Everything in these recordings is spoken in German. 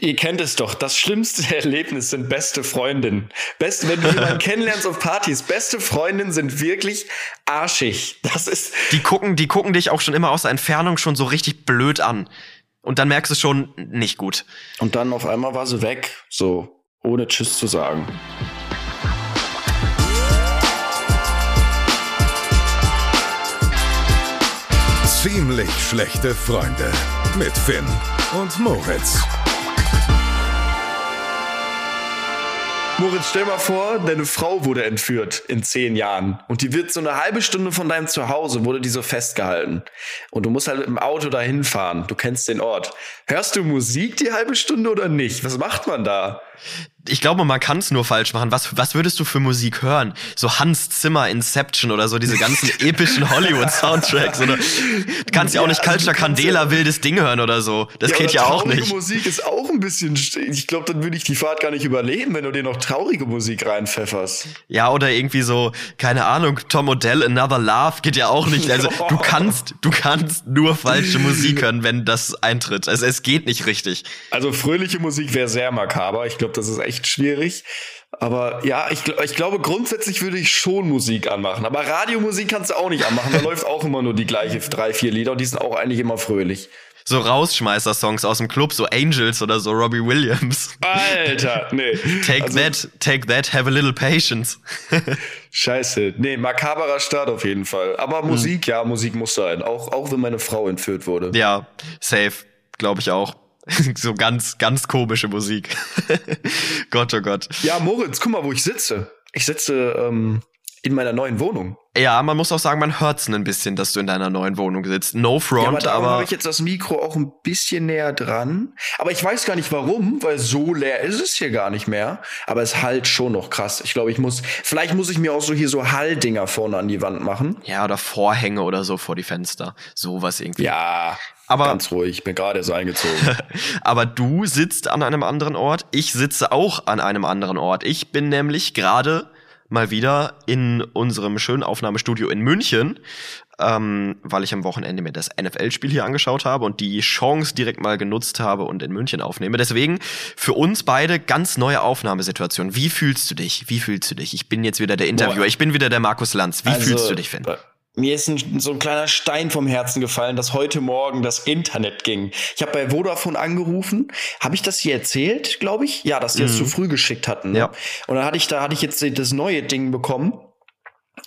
Ihr kennt es doch. Das schlimmste Erlebnis sind beste Freundinnen. Best, wenn du jemanden kennenlernst auf Partys, beste Freundinnen sind wirklich arschig. Das ist. Die gucken, die gucken dich auch schon immer aus der Entfernung schon so richtig blöd an. Und dann merkst du schon nicht gut. Und dann auf einmal war sie weg. So, ohne Tschüss zu sagen. Ziemlich schlechte Freunde mit Finn und Moritz. Moritz, stell mal vor, deine Frau wurde entführt in zehn Jahren und die wird so eine halbe Stunde von deinem Zuhause, wurde die so festgehalten. Und du musst halt dem Auto dahin fahren. Du kennst den Ort. Hörst du Musik die halbe Stunde oder nicht? Was macht man da? Ich glaube, man kann es nur falsch machen. Was, was würdest du für Musik hören? So Hans Zimmer, Inception oder so diese ganzen epischen Hollywood-Soundtracks. Oder du kannst ja auch nicht Culture also Candela wildes Ding hören oder so. Das ja, geht ja auch nicht. Musik ist auch ein bisschen. Ich glaube, dann würde ich die Fahrt gar nicht überleben, wenn du dir noch traurige Musik reinpfefferst. Ja, oder irgendwie so, keine Ahnung, Tom Odell, Another Love geht ja auch nicht. Also du kannst, du kannst nur falsche Musik hören, wenn das eintritt. Also es geht nicht richtig. Also fröhliche Musik wäre sehr makaber. Ich glaube, das ist echt schwierig. Aber ja, ich, ich glaube, grundsätzlich würde ich schon Musik anmachen. Aber Radiomusik kannst du auch nicht anmachen. Da läuft auch immer nur die gleiche drei, vier Lieder und die sind auch eigentlich immer fröhlich. So Rausschmeißer-Songs aus dem Club, so Angels oder so Robbie Williams. Alter, nee. take also, that, take that, have a little patience. Scheiße. Nee, makaberer Start auf jeden Fall. Aber hm. Musik, ja, Musik muss sein. Auch, auch wenn meine Frau entführt wurde. Ja, safe. Glaube ich auch. so ganz, ganz komische Musik. Gott, oh Gott. Ja, Moritz, guck mal, wo ich sitze. Ich sitze ähm, in meiner neuen Wohnung. Ja, man muss auch sagen, man hört's ein bisschen, dass du in deiner neuen Wohnung sitzt. No front, ja, aber. habe ich jetzt das Mikro auch ein bisschen näher dran. Aber ich weiß gar nicht warum, weil so leer ist es hier gar nicht mehr. Aber es halt schon noch krass. Ich glaube, ich muss, vielleicht muss ich mir auch so hier so Halldinger vorne an die Wand machen. Ja, oder Vorhänge oder so vor die Fenster. Sowas irgendwie. Ja. Aber, Ganz ruhig, ich bin gerade so eingezogen. aber du sitzt an einem anderen Ort, ich sitze auch an einem anderen Ort. Ich bin nämlich gerade mal wieder in unserem schönen Aufnahmestudio in München, ähm, weil ich am Wochenende mir das NFL-Spiel hier angeschaut habe und die Chance direkt mal genutzt habe und in München aufnehme. Deswegen für uns beide ganz neue Aufnahmesituation. Wie fühlst du dich? Wie fühlst du dich? Ich bin jetzt wieder der Interviewer, ich bin wieder der Markus Lanz. Wie also, fühlst du dich, Finn? Mir ist ein, so ein kleiner Stein vom Herzen gefallen, dass heute Morgen das Internet ging. Ich habe bei Vodafone angerufen. Habe ich das hier erzählt, glaube ich? Ja, dass die mhm. das zu früh geschickt hatten. Ne? Ja. Und dann hatte ich da hatte ich jetzt das neue Ding bekommen.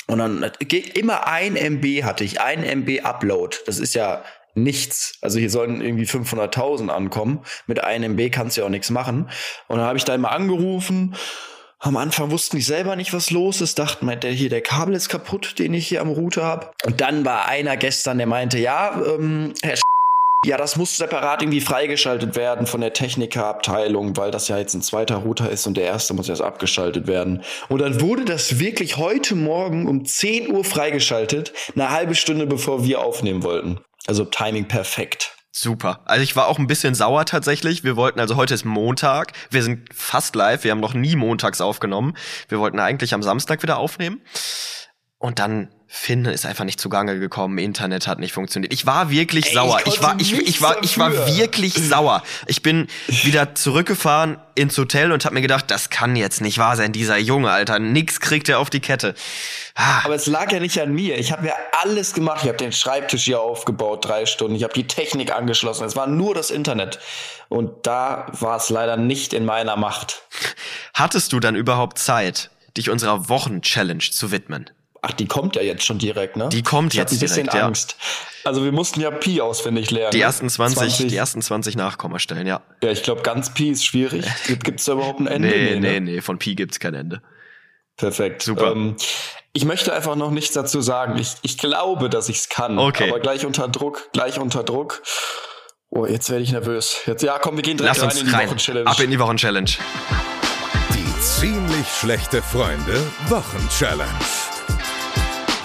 Und dann immer ein MB hatte ich, ein MB Upload. Das ist ja nichts. Also hier sollen irgendwie 500.000 ankommen. Mit einem MB kannst du ja auch nichts machen. Und dann habe ich da immer angerufen am Anfang wussten die selber nicht, was los ist, dachten, meint der hier, der Kabel ist kaputt, den ich hier am Router habe. Und dann war einer gestern, der meinte, ja, ähm, Herr Sch ja, das muss separat irgendwie freigeschaltet werden von der Technikerabteilung, weil das ja jetzt ein zweiter Router ist und der erste muss erst abgeschaltet werden. Und dann wurde das wirklich heute Morgen um 10 Uhr freigeschaltet, eine halbe Stunde bevor wir aufnehmen wollten. Also Timing perfekt. Super. Also ich war auch ein bisschen sauer tatsächlich. Wir wollten, also heute ist Montag. Wir sind fast live. Wir haben noch nie montags aufgenommen. Wir wollten eigentlich am Samstag wieder aufnehmen. Und dann Finn ist einfach nicht zugange gekommen, Internet hat nicht funktioniert. Ich war wirklich Ey, sauer. Ich, ich war ich, ich war ich war wirklich sauer. Ich bin wieder zurückgefahren ins Hotel und habe mir gedacht, das kann jetzt nicht wahr sein, dieser Junge, Alter, nix kriegt er auf die Kette. Ah. Aber es lag ja nicht an mir. Ich habe ja alles gemacht. Ich habe den Schreibtisch hier aufgebaut, drei Stunden. Ich habe die Technik angeschlossen. Es war nur das Internet. Und da war es leider nicht in meiner Macht. Hattest du dann überhaupt Zeit, dich unserer Wochen-Challenge zu widmen? Ach, die kommt ja jetzt schon direkt, ne? Die kommt ich jetzt ein bisschen direkt, Angst. Ja. Also wir mussten ja Pi auswendig lernen. Die ne? ersten 20, 20. die ersten 20 Nachkommastellen, ja. Ja, ich glaube, ganz Pi ist schwierig. Gibt es da überhaupt ein Ende? Nee, nee, nee, ne? nee, von Pi gibt's kein Ende. Perfekt. Super. Ähm, ich möchte einfach noch nichts dazu sagen. Ich, ich glaube, dass ich es kann. Okay. Aber gleich unter Druck, gleich unter Druck. Oh, jetzt werde ich nervös. Jetzt, ja, komm, wir gehen direkt Lass rein in die Wochenchallenge. Ab in die Wochenchallenge. Die ziemlich schlechte Freunde Wochenchallenge.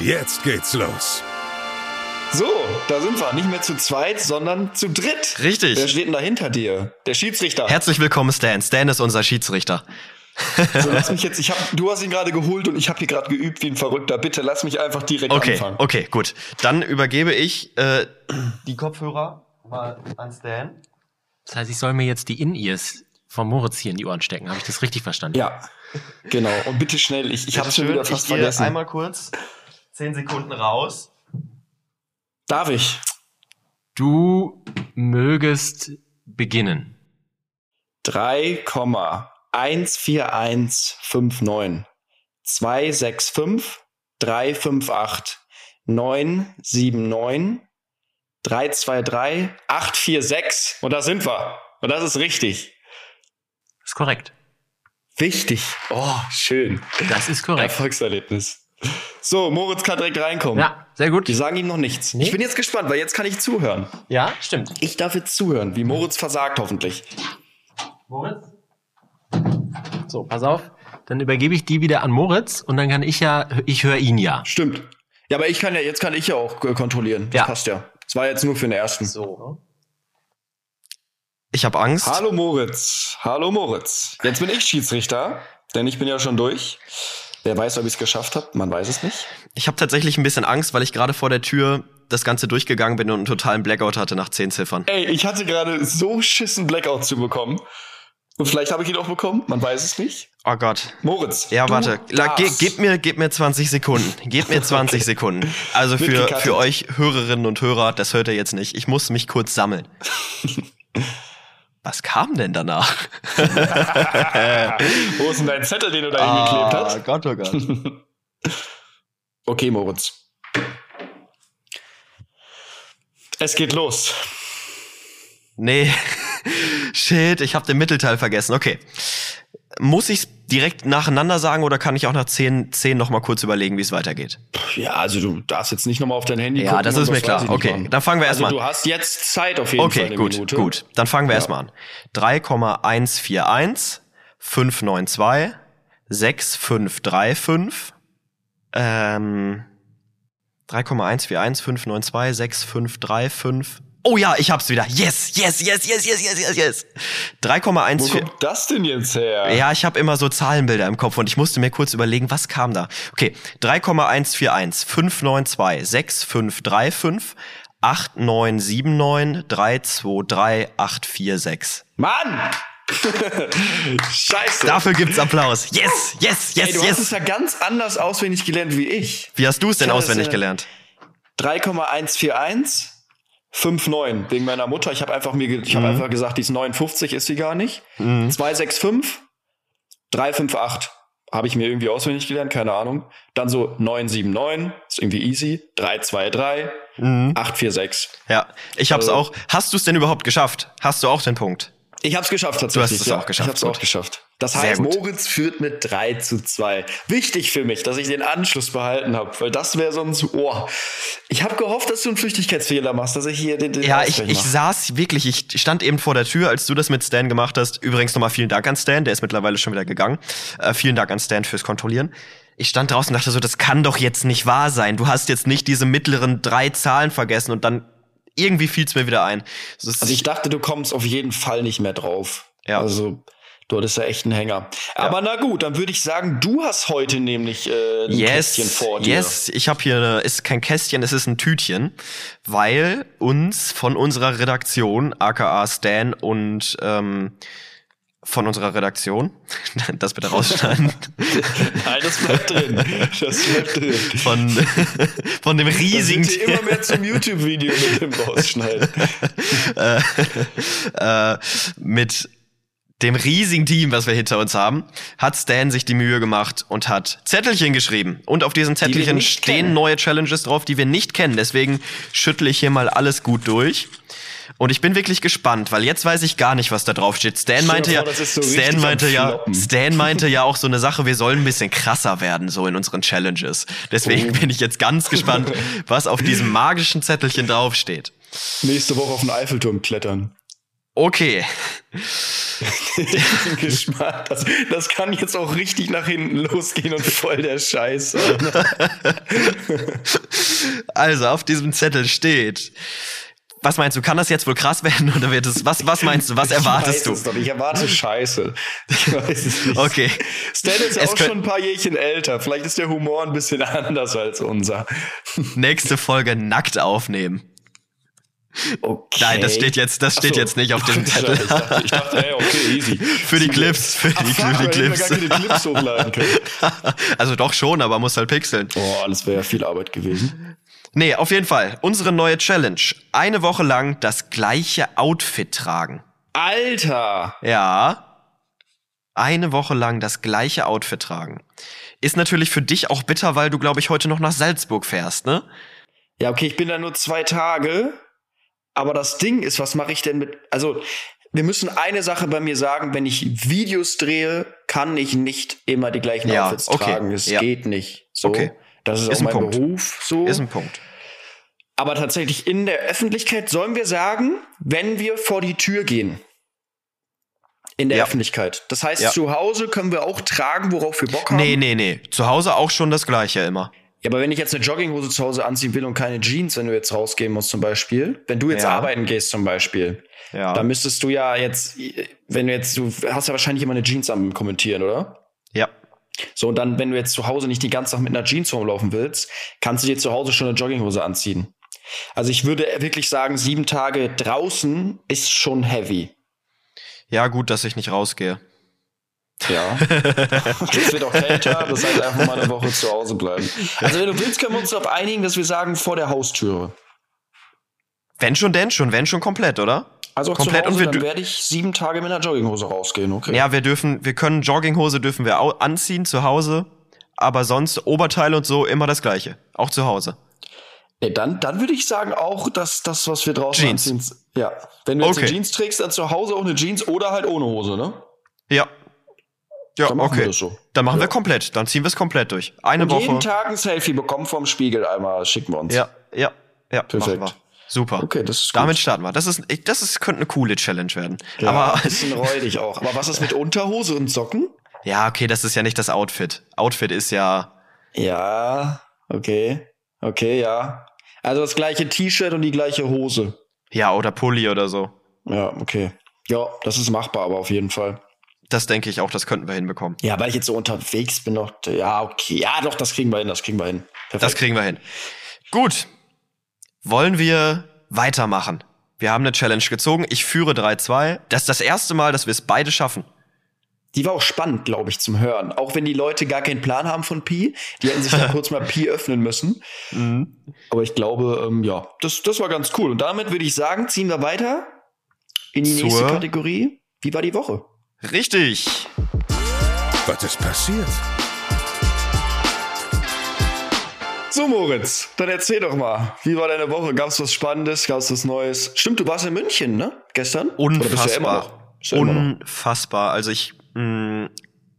Jetzt geht's los. So, da sind wir. Nicht mehr zu zweit, sondern zu dritt. Richtig. Wer steht denn da hinter dir? Der Schiedsrichter. Herzlich willkommen, Stan. Stan ist unser Schiedsrichter. So, lass mich jetzt, ich hab, du hast ihn gerade geholt und ich habe hier gerade geübt wie ein Verrückter. Bitte lass mich einfach direkt okay, anfangen. Okay, gut. Dann übergebe ich äh, die Kopfhörer mal an Stan. Das heißt, ich soll mir jetzt die In-Ears von Moritz hier in die Ohren stecken. Habe ich das richtig verstanden? Ja, genau. Und bitte schnell, ich, ich habe schon wieder fast ich gehe vergessen. einmal kurz zehn Sekunden raus. Darf ich? Du mögest beginnen. 3,14159 265 358 979 323 846 und da sind wir. Und das ist richtig. Das ist korrekt. Wichtig. Oh, schön. Das ist korrekt. Erfolgserlebnis. So, Moritz kann direkt reinkommen. Ja, sehr gut. Wir sagen ihm noch nichts. Nee. Ich bin jetzt gespannt, weil jetzt kann ich zuhören. Ja, stimmt. Ich darf jetzt zuhören, wie Moritz versagt hoffentlich. Moritz? So, pass auf. Dann übergebe ich die wieder an Moritz und dann kann ich ja, ich höre ihn ja. Stimmt. Ja, aber ich kann ja, jetzt kann ich ja auch äh, kontrollieren. Das Ja. passt ja. Das war jetzt nur für den ersten. So. Ich habe Angst. Hallo Moritz. Hallo Moritz. Jetzt bin ich Schiedsrichter, denn ich bin ja schon durch. Wer weiß, ob ich es geschafft habe? Man weiß es nicht. Ich habe tatsächlich ein bisschen Angst, weil ich gerade vor der Tür das Ganze durchgegangen bin und einen totalen Blackout hatte nach zehn Ziffern. Ey, ich hatte gerade so schissen Blackout zu bekommen. Und vielleicht habe ich ihn auch bekommen. Man weiß es nicht. Oh Gott. Moritz. Ja, warte. La, ge, gib mir, gib mir 20 Sekunden. Gib mir 20 Sekunden. Also für, für euch Hörerinnen und Hörer, das hört ihr jetzt nicht. Ich muss mich kurz sammeln. Was kam denn danach? Wo ist denn dein Zettel, den du da hingeklebt hast? Gott, oh Gott. Okay, Moritz. Es geht los. Nee. Shit, ich habe den Mittelteil vergessen. Okay. Muss ich's direkt nacheinander sagen oder kann ich auch nach 10, 10 noch mal kurz überlegen, wie es weitergeht? Ja, also du darfst jetzt nicht nochmal auf dein Handy Ja, gucken. das und ist mir klar. Okay, machen. dann fangen wir Also erstmal du hast jetzt Zeit auf jeden Fall Okay, gut, Minute. gut. Dann fangen wir Ja. erstmal an. 3,141 592 6535 ähm 3,141 592 6535 Oh ja, ich hab's wieder. Yes, yes, yes, yes, yes, yes, yes, yes. Wo 3,14 kommt das denn jetzt her? ja, ich habe immer so Zahlenbilder im Kopf und ich musste mir kurz überlegen, was kam da. Okay, 3,141 592 6535 8979 323 846. Mann! Scheiße. Dafür gibt's Applaus. Yes, yes, yes, Ey, du hast es yes. ja ganz anders auswendig gelernt wie ich. Wie hast du es denn auswendig äh, gelernt? 3,141 59 wegen meiner Mutter. Ich habe einfach mir ich habe Mhm. einfach gesagt, die ist 59 ist sie gar nicht. 265 358 habe ich mir irgendwie auswendig gelernt, keine Ahnung. Dann so 979 ist irgendwie easy. 323 846. Ja, ich hab's also- auch. Hast du es denn überhaupt geschafft? Hast du auch den Punkt? Ich habe es geschafft tatsächlich. Du hast es ja. auch geschafft, Ich habe es gut. auch geschafft. Das heißt. Moritz führt mit 3 zu 2. Wichtig für mich, dass ich den Anschluss behalten habe, weil das wäre sonst, oh. Ich habe gehofft, dass du einen Flüchtigkeitsfehler machst, dass ich hier den, den Ja, ich, ich saß wirklich, ich stand eben vor der Tür, als du das mit Stan gemacht hast. Übrigens nochmal vielen Dank an Stan, der ist mittlerweile schon wieder gegangen. Äh, vielen Dank an Stan fürs Kontrollieren. Ich stand draußen und dachte so, das kann doch jetzt nicht wahr sein. Du hast jetzt nicht diese mittleren drei Zahlen vergessen und dann irgendwie fiel's mir wieder ein. Also ich dachte, du kommst auf jeden Fall nicht mehr drauf. Ja. Also du hattest ja echt einen Hänger. Aber na gut, dann würde ich sagen, du hast heute nämlich äh, ein Yes, Kästchen vor dir. yes, ich habe hier, eine, ist kein Kästchen, es ist ein Tütchen, weil uns von unserer Redaktion, aka Stan und ähm, von unserer Redaktion, das bitte rausschneiden, Nein, das bleibt drin. Das bleibt drin. von, von dem riesigen sind wir immer mehr zum YouTube-Video mit dem rausschneiden. äh, mit dem riesigen Team, was wir hinter uns haben, hat Stan sich die Mühe gemacht und hat Zettelchen geschrieben. Und auf diesen Zettelchen nicht stehen kennen. neue Challenges drauf, die wir nicht kennen. Deswegen schüttle ich hier mal alles gut durch. Und ich bin wirklich gespannt, weil jetzt weiß ich gar nicht, was da drauf steht. Stan meinte ja, vor, so Stan meinte ja. Stan meinte ja auch so eine Sache, wir sollen ein bisschen krasser werden, so in unseren Challenges. Deswegen Oh. bin ich jetzt ganz gespannt, was auf diesem magischen Zettelchen draufsteht. Nächste Woche auf den Eiffelturm klettern. Okay. Gespannt. Das, das kann jetzt auch richtig nach hinten losgehen und voll der Scheiß. Also, auf diesem Zettel steht. Was meinst du, kann das jetzt wohl krass werden oder wird es, was, was meinst du, was ich weiß erwartest es du? doch. Ich erwarte Scheiße. Ich weiß es nicht. Okay. Stan ist Es auch schon ein paar Jährchen älter. Vielleicht ist der Humor ein bisschen anders als unser. Nächste Folge nackt aufnehmen. Okay. Nein, das steht jetzt, das steht so. jetzt nicht auf dem Zettel. Ich dachte, ich dachte, hey, okay, easy. für die Clips, für die, fuck, für die Clips. Gar keine Clips hochladen können. also doch schon, aber muss halt pixeln. Oh, das wäre ja viel Arbeit gewesen. Nee, auf jeden Fall. Unsere neue Challenge. Eine Woche lang das gleiche Outfit tragen. Alter! Ja. Eine Woche lang das gleiche Outfit tragen. Ist natürlich für dich auch bitter, weil du, glaube ich, heute noch nach Salzburg fährst, ne? Ja, okay, ich bin da nur zwei Tage. Aber das Ding ist, was mache ich denn mit, also wir müssen eine Sache bei mir sagen, wenn ich Videos drehe, kann ich nicht immer die gleichen ja, Outfits okay. tragen. Es ja. geht nicht. So. Okay. Das ist, ist auch mein Punkt. Beruf. So. Ist ein Punkt. Aber tatsächlich in der Öffentlichkeit sollen wir sagen, wenn wir vor die Tür gehen. In der ja. Öffentlichkeit. Das heißt, zu Hause können wir auch tragen, worauf wir Bock haben. Nee, nee, nee. Zu Hause auch schon das Gleiche immer. Ja, aber wenn ich jetzt eine Jogginghose zu Hause anziehen will und keine Jeans, wenn du jetzt rausgehen musst zum Beispiel, wenn du jetzt ja. arbeiten gehst zum Beispiel, ja. dann müsstest du ja jetzt, wenn du jetzt, du hast ja wahrscheinlich immer eine Jeans am Kommentieren, oder? Ja. So, und dann, wenn du jetzt zu Hause nicht die ganze Zeit mit einer Jeans rumlaufen willst, kannst du dir zu Hause schon eine Jogginghose anziehen. Also ich würde wirklich sagen, sieben Tage draußen ist schon heavy. Ja, gut, dass ich nicht rausgehe. Ja. es wird auch kälter, das heißt einfach mal eine Woche zu Hause bleiben. Also wenn du willst, können wir uns darauf einigen, dass wir sagen, vor der Haustüre. Wenn schon, denn schon, wenn schon komplett, oder? Also auch komplett Hause, und wir dann werde ich sieben Tage mit einer Jogginghose rausgehen, okay? Ja, wir dürfen, wir können Jogginghose dürfen wir anziehen zu Hause, aber sonst Oberteil und so immer das gleiche, auch zu Hause. Nee, dann, dann würde ich sagen auch, dass das, was wir draußen Jeans. anziehen, ja. Wenn du jetzt okay. eine Jeans trägst, dann zu Hause auch eine Jeans oder halt ohne Hose, ne? Ja, ja, dann okay. So. Dann machen ja. wir komplett. Dann ziehen wir es komplett durch. Eine Und Woche. Jeden Tag ein Selfie bekommen vom Spiegel einmal schicken wir uns. Ja, ja, ja. Perfekt. Machen wir. Super. Okay, das ist gut. Damit starten wir. Das ist, das ist, könnte eine coole Challenge werden. Ja, aber ein bisschen räudig auch. Aber was ist mit Unterhose und Socken? Ja, okay, das ist ja nicht das Outfit. Outfit ist ja. Ja, okay. Okay, ja. Also das gleiche T-Shirt und die gleiche Hose. Ja, oder Pulli oder so. Ja, okay. Ja, das ist machbar, aber auf jeden Fall. Das denke ich auch, das könnten wir hinbekommen. Ja, weil ich jetzt so unterwegs bin noch. Ja, okay. Ja, doch, das kriegen wir hin, das kriegen wir hin. Perfekt. Das kriegen wir hin. Gut. Wollen wir weitermachen? Wir haben eine Challenge gezogen. Ich führe 3-2. Das ist das erste Mal, dass wir es beide schaffen. Die war auch spannend, glaube ich, zum Hören. Auch wenn die Leute gar keinen Plan haben von Pi. Die hätten sich da kurz mal Pi öffnen müssen. Mhm. Aber ich glaube, ähm, ja, das, das war ganz cool. Und damit würde ich sagen, ziehen wir weiter in die Zur nächste Kategorie. Wie war die Woche? Richtig. Was ist passiert? So, Moritz, dann erzähl doch mal. Wie war deine Woche? Gab es was Spannendes? Gab es was Neues? Stimmt, du warst in München, ne? Gestern? Unfassbar. Ja Unfassbar. Also ich mh, mm,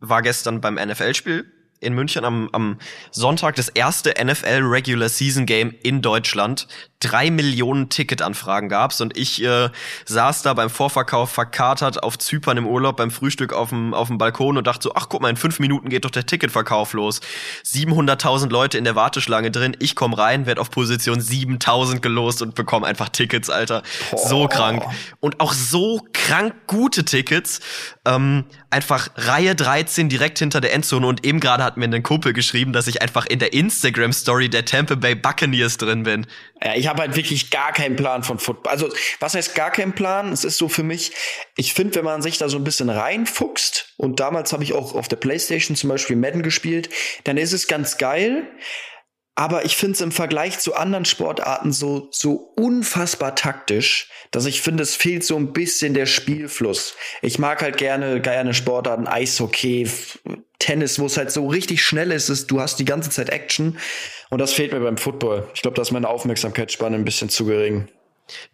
war gestern beim NFL-Spiel in München am, am Sonntag das erste NFL Regular Season Game in Deutschland. Drei Millionen Ticketanfragen gab's und ich äh, saß da beim Vorverkauf verkatert auf Zypern im Urlaub beim Frühstück auf dem, auf dem Balkon und dachte so, ach guck mal, in fünf Minuten geht doch der Ticketverkauf los. 700.000 Leute in der Warteschlange drin, ich komm rein, werd auf Position 7.000 gelost und bekomme einfach Tickets, Alter. Boah. So krank. Und auch so krank gute Tickets. Ähm, einfach Reihe 13 direkt hinter der Endzone und eben gerade hat mir ein Kumpel geschrieben, dass ich einfach in der Instagram Story der Tampa Bay Buccaneers drin bin. Ja, ich habe halt wirklich gar keinen Plan von Football. Also, was heißt gar keinen Plan? Es ist so für mich, ich finde, wenn man sich da so ein bisschen reinfuchst, und damals habe ich auch auf der Playstation zum Beispiel Madden gespielt, dann ist es ganz geil. Aber ich finde es im Vergleich zu anderen Sportarten so, so unfassbar taktisch, dass ich finde, es fehlt so ein bisschen der Spielfluss. Ich mag halt gerne, gerne Sportarten, Eishockey, Tennis, wo es halt so richtig schnell ist, ist, du hast die ganze Zeit Action. Und das fehlt mir beim Football. Ich glaube, da ist meine Aufmerksamkeitsspanne ein bisschen zu gering.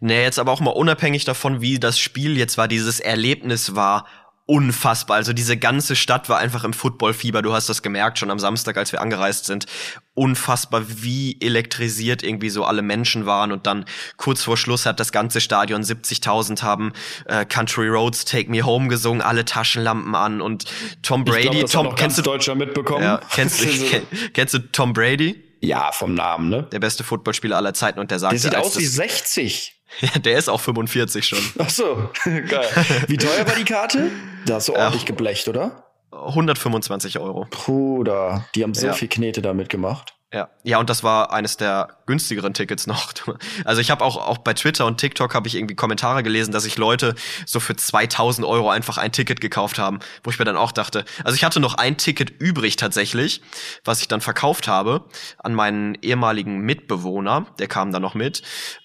Nee, jetzt aber auch mal unabhängig davon, wie das Spiel jetzt war, dieses Erlebnis war unfassbar. Also diese ganze Stadt war einfach im Footballfieber. Du hast das gemerkt schon am Samstag, als wir angereist sind. Unfassbar, wie elektrisiert irgendwie so alle Menschen waren. Und dann kurz vor Schluss hat das ganze Stadion 70.000 haben äh, Country Roads Take Me Home gesungen, alle Taschenlampen an und Tom Brady. Glaub, Tom, kennst du Deutscher mitbekommen? Ja, kennst, du, kennst du Tom Brady? Ja, vom Namen, ne? Der beste Footballspieler aller Zeiten und der sagt, der sieht aus wie 60. Ja, der ist auch 45 schon. Ach so, geil. Wie teuer war die Karte? Da hast du ordentlich geblecht, oder? 125 Euro. Bruder, die haben so ja. viel Knete damit gemacht. Ja, ja, und das war eines der günstigeren Tickets noch. Also ich habe auch auch bei Twitter und TikTok habe ich irgendwie Kommentare gelesen, dass sich Leute so für 2000 Euro einfach ein Ticket gekauft haben, wo ich mir dann auch dachte, also ich hatte noch ein Ticket übrig tatsächlich, was ich dann verkauft habe an meinen ehemaligen Mitbewohner, der kam dann noch mit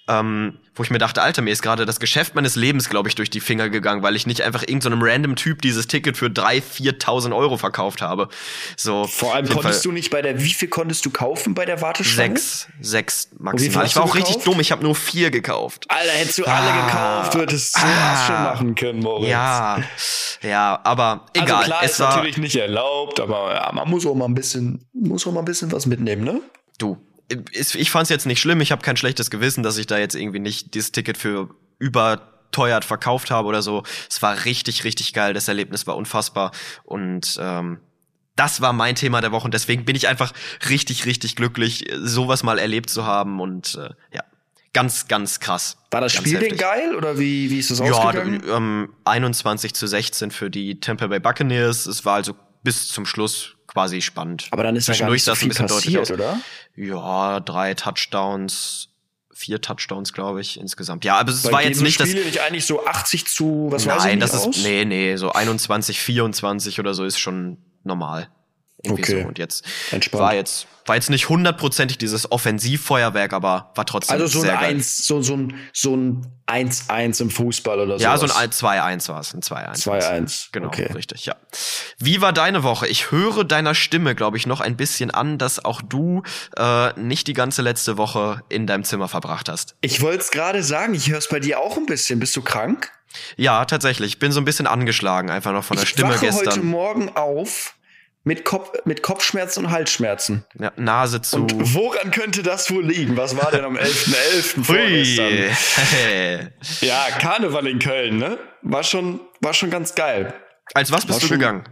ähm, wo ich mir dachte, Alter, mir ist gerade das Geschäft meines Lebens, glaube ich, durch die Finger gegangen, weil ich nicht einfach irgendeinem so random Typ dieses Ticket für 3.000, 4.000 Euro verkauft habe. So, Vor allem konntest Fall du nicht bei der, wie viel konntest du kaufen bei der Warteschlange? Sechs, sechs maximal. Ich war auch gekauft? richtig dumm, ich habe nur vier gekauft. Alter, hättest du ah, alle gekauft, du ah, Asche machen können, Moritz. Ja, ja, aber also egal. Also klar, es ist war natürlich nicht erlaubt, aber ja, man muss auch mal ein bisschen, muss auch mal ein bisschen was mitnehmen, ne? Du, ich fand es jetzt nicht schlimm. Ich habe kein schlechtes Gewissen, dass ich da jetzt irgendwie nicht dieses Ticket für überteuert verkauft habe oder so. Es war richtig, richtig geil. Das Erlebnis war unfassbar und ähm, das war mein Thema der Woche und deswegen bin ich einfach richtig, richtig glücklich, sowas mal erlebt zu haben und äh, ja, ganz, ganz krass. War das Spiel denn geil oder wie, wie ist das ja, ausgegangen? Ja, ähm, 21 zu 16 für die Tampa Bay Buccaneers. Es war also bis zum Schluss quasi spannend. Aber dann ist ja gar nicht so viel passiert, oder? Ja, drei Touchdowns, vier Touchdowns, glaube ich, insgesamt. Ja, aber es Weil war jetzt nicht Spiele das. nicht eigentlich so 80 zu, was Nein, weiß ich das aus? ist, nee, nee, so 21, 24 oder so ist schon normal. Irgendwie okay. so. Und jetzt Entspannt. war jetzt war jetzt nicht hundertprozentig dieses Offensivfeuerwerk, aber war trotzdem also so sehr ein 1, so, so ein so ein 1-1 im Fußball oder so. Ja, so ein 2-1 war es, ein 2-1. 2-1. Genau, okay. richtig, ja. Wie war deine Woche? Ich höre deiner Stimme, glaube ich, noch ein bisschen an, dass auch du äh, nicht die ganze letzte Woche in deinem Zimmer verbracht hast. Ich wollte es gerade sagen, ich höre es bei dir auch ein bisschen. Bist du krank? Ja, tatsächlich. Ich bin so ein bisschen angeschlagen, einfach noch von der ich Stimme wache gestern. heute Morgen auf mit, Kopf, mit Kopfschmerzen und Halsschmerzen. Ja, Nase zu. Und woran könnte das wohl liegen? Was war denn am 11.11. .11. vorgestern? ja, Karneval in Köln, ne? War schon, war schon ganz geil. Als was bist war du schon, gegangen?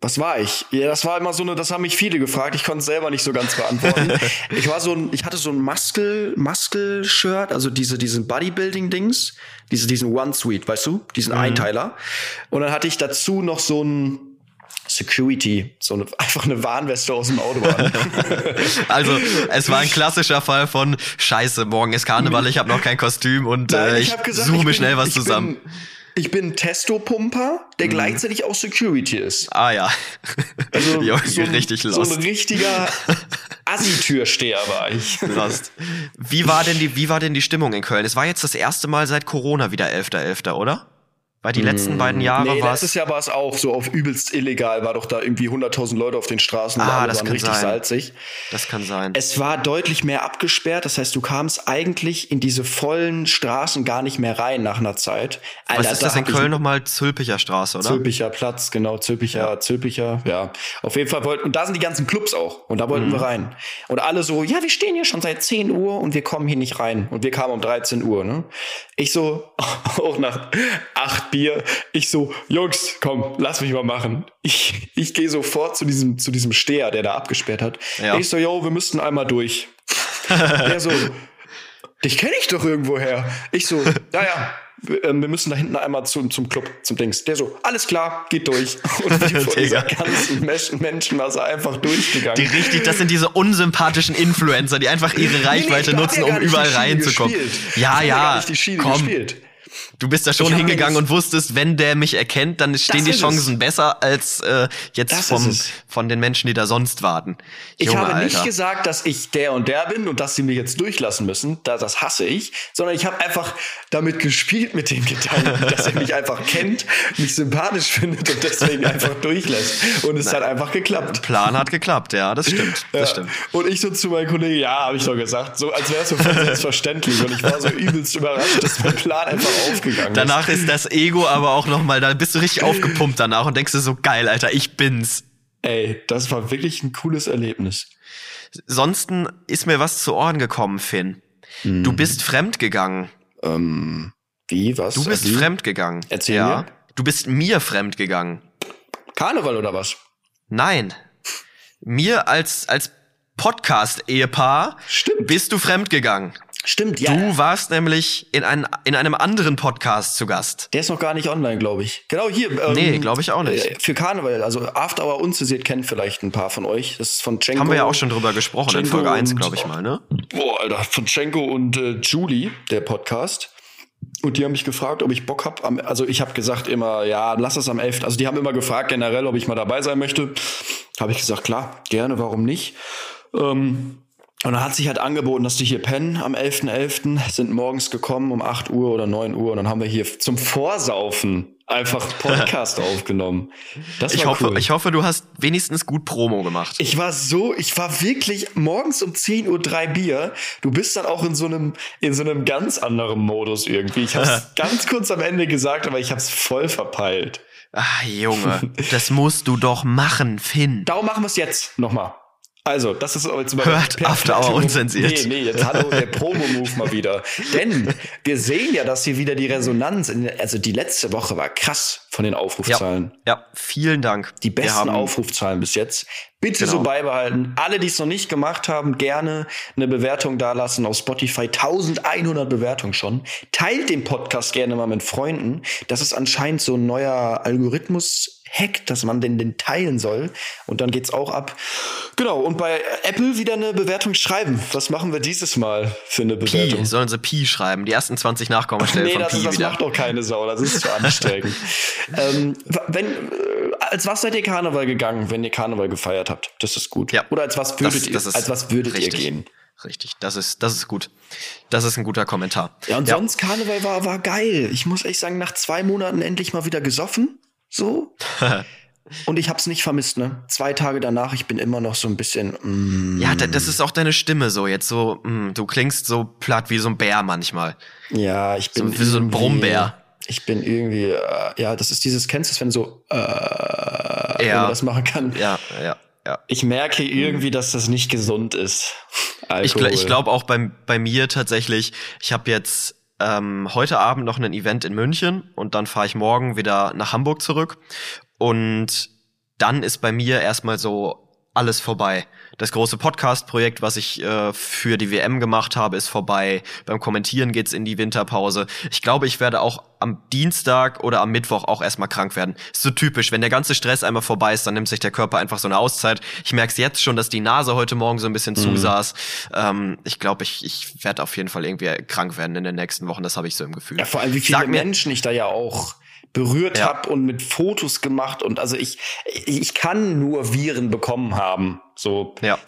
Was war ich? Ja, das war immer so eine, das haben mich viele gefragt. Ich konnte es selber nicht so ganz beantworten. ich war so ein, ich hatte so ein Muscle, Muscle Shirt, also diese, diesen Bodybuilding Dings, diese, diesen One Suite, weißt du? Diesen mhm. Einteiler. Und dann hatte ich dazu noch so ein, Security, so eine, einfach eine Warnweste aus dem Autobahn. also es war ein klassischer Fall von Scheiße, morgen ist Karneval, ich habe noch kein Kostüm und Nein, äh, ich, ich suche mir schnell was zusammen. Bin, ich bin Testopumper, der mhm. gleichzeitig auch Security ist. Ah ja. Also jo, so, ein, richtig lost. so ein richtiger Assi-Türsteher war ich. Lost. Wie war denn die, wie war denn die Stimmung in Köln? Es war jetzt das erste Mal seit Corona wieder 11.11., .11., oder? Weil die letzten beiden mm, Jahre nee, letztes Jahr war es auch so auf übelst illegal, war doch da irgendwie 100.000 Leute auf den Straßen, ah, das waren kann richtig sein. salzig. Das kann sein. Es war deutlich mehr abgesperrt, das heißt, du kamst eigentlich in diese vollen Straßen gar nicht mehr rein nach einer Zeit. Alter, Was ist das in Köln nochmal? Zülpicher Straße, oder? Zülpicher Platz, genau, Zülpicher, ja. Zülpicher, ja. Auf jeden Fall wollten, und da sind die ganzen Clubs auch, und da wollten mhm. wir rein. Und alle so, ja, wir stehen hier schon seit 10 Uhr und wir kommen hier nicht rein. Und wir kamen um 13 Uhr, ne? Ich so, auch nach acht Bier, ich so, Jungs, komm, lass mich mal machen. Ich, ich gehe sofort zu diesem, zu diesem Steher, der da abgesperrt hat. Ja. Ich so, yo, wir müssten einmal durch. der so, dich kenne ich doch irgendwo her. Ich so, ja, ja, wir, ähm, wir müssen da hinten einmal zum, zum Club, zum Dings. Der so, alles klar, geht durch. Und die vor dieser ganzen Menschen war einfach durchgegangen. Die richtig, das sind diese unsympathischen Influencer, die einfach ihre Reichweite nee, nee, nutzen, um überall reinzukommen. Ja, ja, komm. Gespielt. Du bist da schon hingegangen und wusstest, wenn der mich erkennt, dann stehen die Chancen es. besser als äh, jetzt vom, von den Menschen, die da sonst warten. Ich Junge, habe Alter. nicht gesagt, dass ich der und der bin und dass sie mir jetzt durchlassen müssen. Da, das hasse ich. Sondern ich habe einfach damit gespielt mit dem Gedanken, dass er mich einfach kennt, mich sympathisch findet und deswegen einfach durchlässt. Und es Nein. hat einfach geklappt. Plan hat geklappt, ja, das stimmt. Das ja. stimmt. Und ich so zu meinem Kollegen, ja, habe ich doch gesagt, so als wäre es so selbstverständlich. Und ich war so übelst überrascht, dass mein Plan einfach aufgegangen Danach ist das Ego aber auch noch mal, da bist du richtig aufgepumpt danach und denkst du so, geil, Alter, ich bin's. Ey, das war wirklich ein cooles Erlebnis. Sonsten ist mir was zu Ohren gekommen, Finn. Hm. Du bist fremd gegangen. Ähm, wie, was? Du bist wie? fremd gegangen. Erzähl ja. mir. Du bist mir fremd gegangen. Karneval oder was? Nein. Mir als, als Podcast-Ehepaar bist du fremd gegangen. Stimmt, ja. Du warst nämlich in, ein, in einem anderen Podcast zu Gast. Der ist noch gar nicht online, glaube ich. Genau hier. Ähm, nee, glaube ich auch nicht. Äh, für Karneval, also After Hour Unzensiert kennen vielleicht ein paar von euch. Das ist von Cenko. Haben wir ja auch schon drüber gesprochen Cenko in Folge 1, glaube ich mal, ne? Boah, Alter, von Cenko und äh, Julie, der Podcast. Und die haben mich gefragt, ob ich Bock habe. Also ich habe gesagt immer, ja, lass es am 11. Also die haben immer gefragt generell, ob ich mal dabei sein möchte. Habe ich gesagt, klar, gerne, warum nicht? Ähm, und dann hat sich halt angeboten, dass die hier pennen am 11.11., .11., sind morgens gekommen um 8 Uhr oder 9 Uhr und dann haben wir hier zum Vorsaufen einfach Podcast aufgenommen. Das ich hoffe, cool. ich hoffe, du hast wenigstens gut Promo gemacht. Ich war so, ich war wirklich morgens um 10 Uhr drei Bier. Du bist dann auch in so einem, in so einem ganz anderen Modus irgendwie. Ich hab's ganz kurz am Ende gesagt, aber ich hab's voll verpeilt. Ach, Junge, das musst du doch machen, Finn. Darum machen wir es jetzt nochmal. Also, das ist jetzt mal Hört After Hour unzensiert. Nee, nee, jetzt hallo, der Promo-Move mal wieder. Denn wir sehen ja, dass hier wieder die Resonanz, in, also die letzte Woche war krass von den Aufrufzahlen. Ja, ja vielen Dank. Die besten Aufrufzahlen bis jetzt. Bitte genau. so beibehalten. Alle, die es noch nicht gemacht haben, gerne eine Bewertung dalassen auf Spotify. 1100 Bewertungen schon. Teilt den Podcast gerne mal mit Freunden. Das ist anscheinend so ein neuer Algorithmus Hack, dass man den, den teilen soll. Und dann geht's auch ab. Genau, und bei Apple wieder eine Bewertung schreiben. Was machen wir dieses Mal für eine Bewertung? Pi, sollen sie Pi schreiben? Die ersten 20 Nachkommastellen nee, von das, Pi das wieder. macht doch keine Sau, das ist zu anstrengend. ähm, wenn, äh, als was seid ihr Karneval gegangen, wenn ihr Karneval gefeiert habt? Das ist gut. Ja. Oder als was würdet, das, das ihr, als was würdet ihr gehen? Richtig, das ist, das ist gut. Das ist ein guter Kommentar. Ja, und ja. sonst Karneval war, war geil. Ich muss echt sagen, nach zwei Monaten endlich mal wieder gesoffen. So. Und ich hab's nicht vermisst, ne? Zwei Tage danach, ich bin immer noch so ein bisschen. Mm. Ja, das ist auch deine Stimme so jetzt so. Mm, du klingst so platt wie so ein Bär manchmal. Ja, ich bin so, wie so ein Brummbär. Ich bin irgendwie, äh, ja, das ist dieses, kennst du es, wenn so, äh, ja. wenn man das machen kann. Ja, ja. Ja. Ich merke irgendwie, dass das nicht gesund ist. Alkohol. Ich, ich glaube auch bei, bei mir tatsächlich, ich habe jetzt ähm, heute Abend noch ein Event in München und dann fahre ich morgen wieder nach Hamburg zurück. Und dann ist bei mir erstmal so alles vorbei. Das große Podcast-Projekt, was ich äh, für die WM gemacht habe, ist vorbei. Beim Kommentieren geht's in die Winterpause. Ich glaube, ich werde auch am Dienstag oder am Mittwoch auch erstmal krank werden. Ist so typisch. Wenn der ganze Stress einmal vorbei ist, dann nimmt sich der Körper einfach so eine Auszeit. Ich merke es jetzt schon, dass die Nase heute Morgen so ein bisschen mhm. zusaß. Ähm, ich glaube, ich, ich werde auf jeden Fall irgendwie krank werden in den nächsten Wochen. Das habe ich so im Gefühl. Ja, vor allem, wie viele Sag Menschen ich da ja auch berührt ja. habe und mit Fotos gemacht und also ich ich kann nur Viren bekommen haben so ja.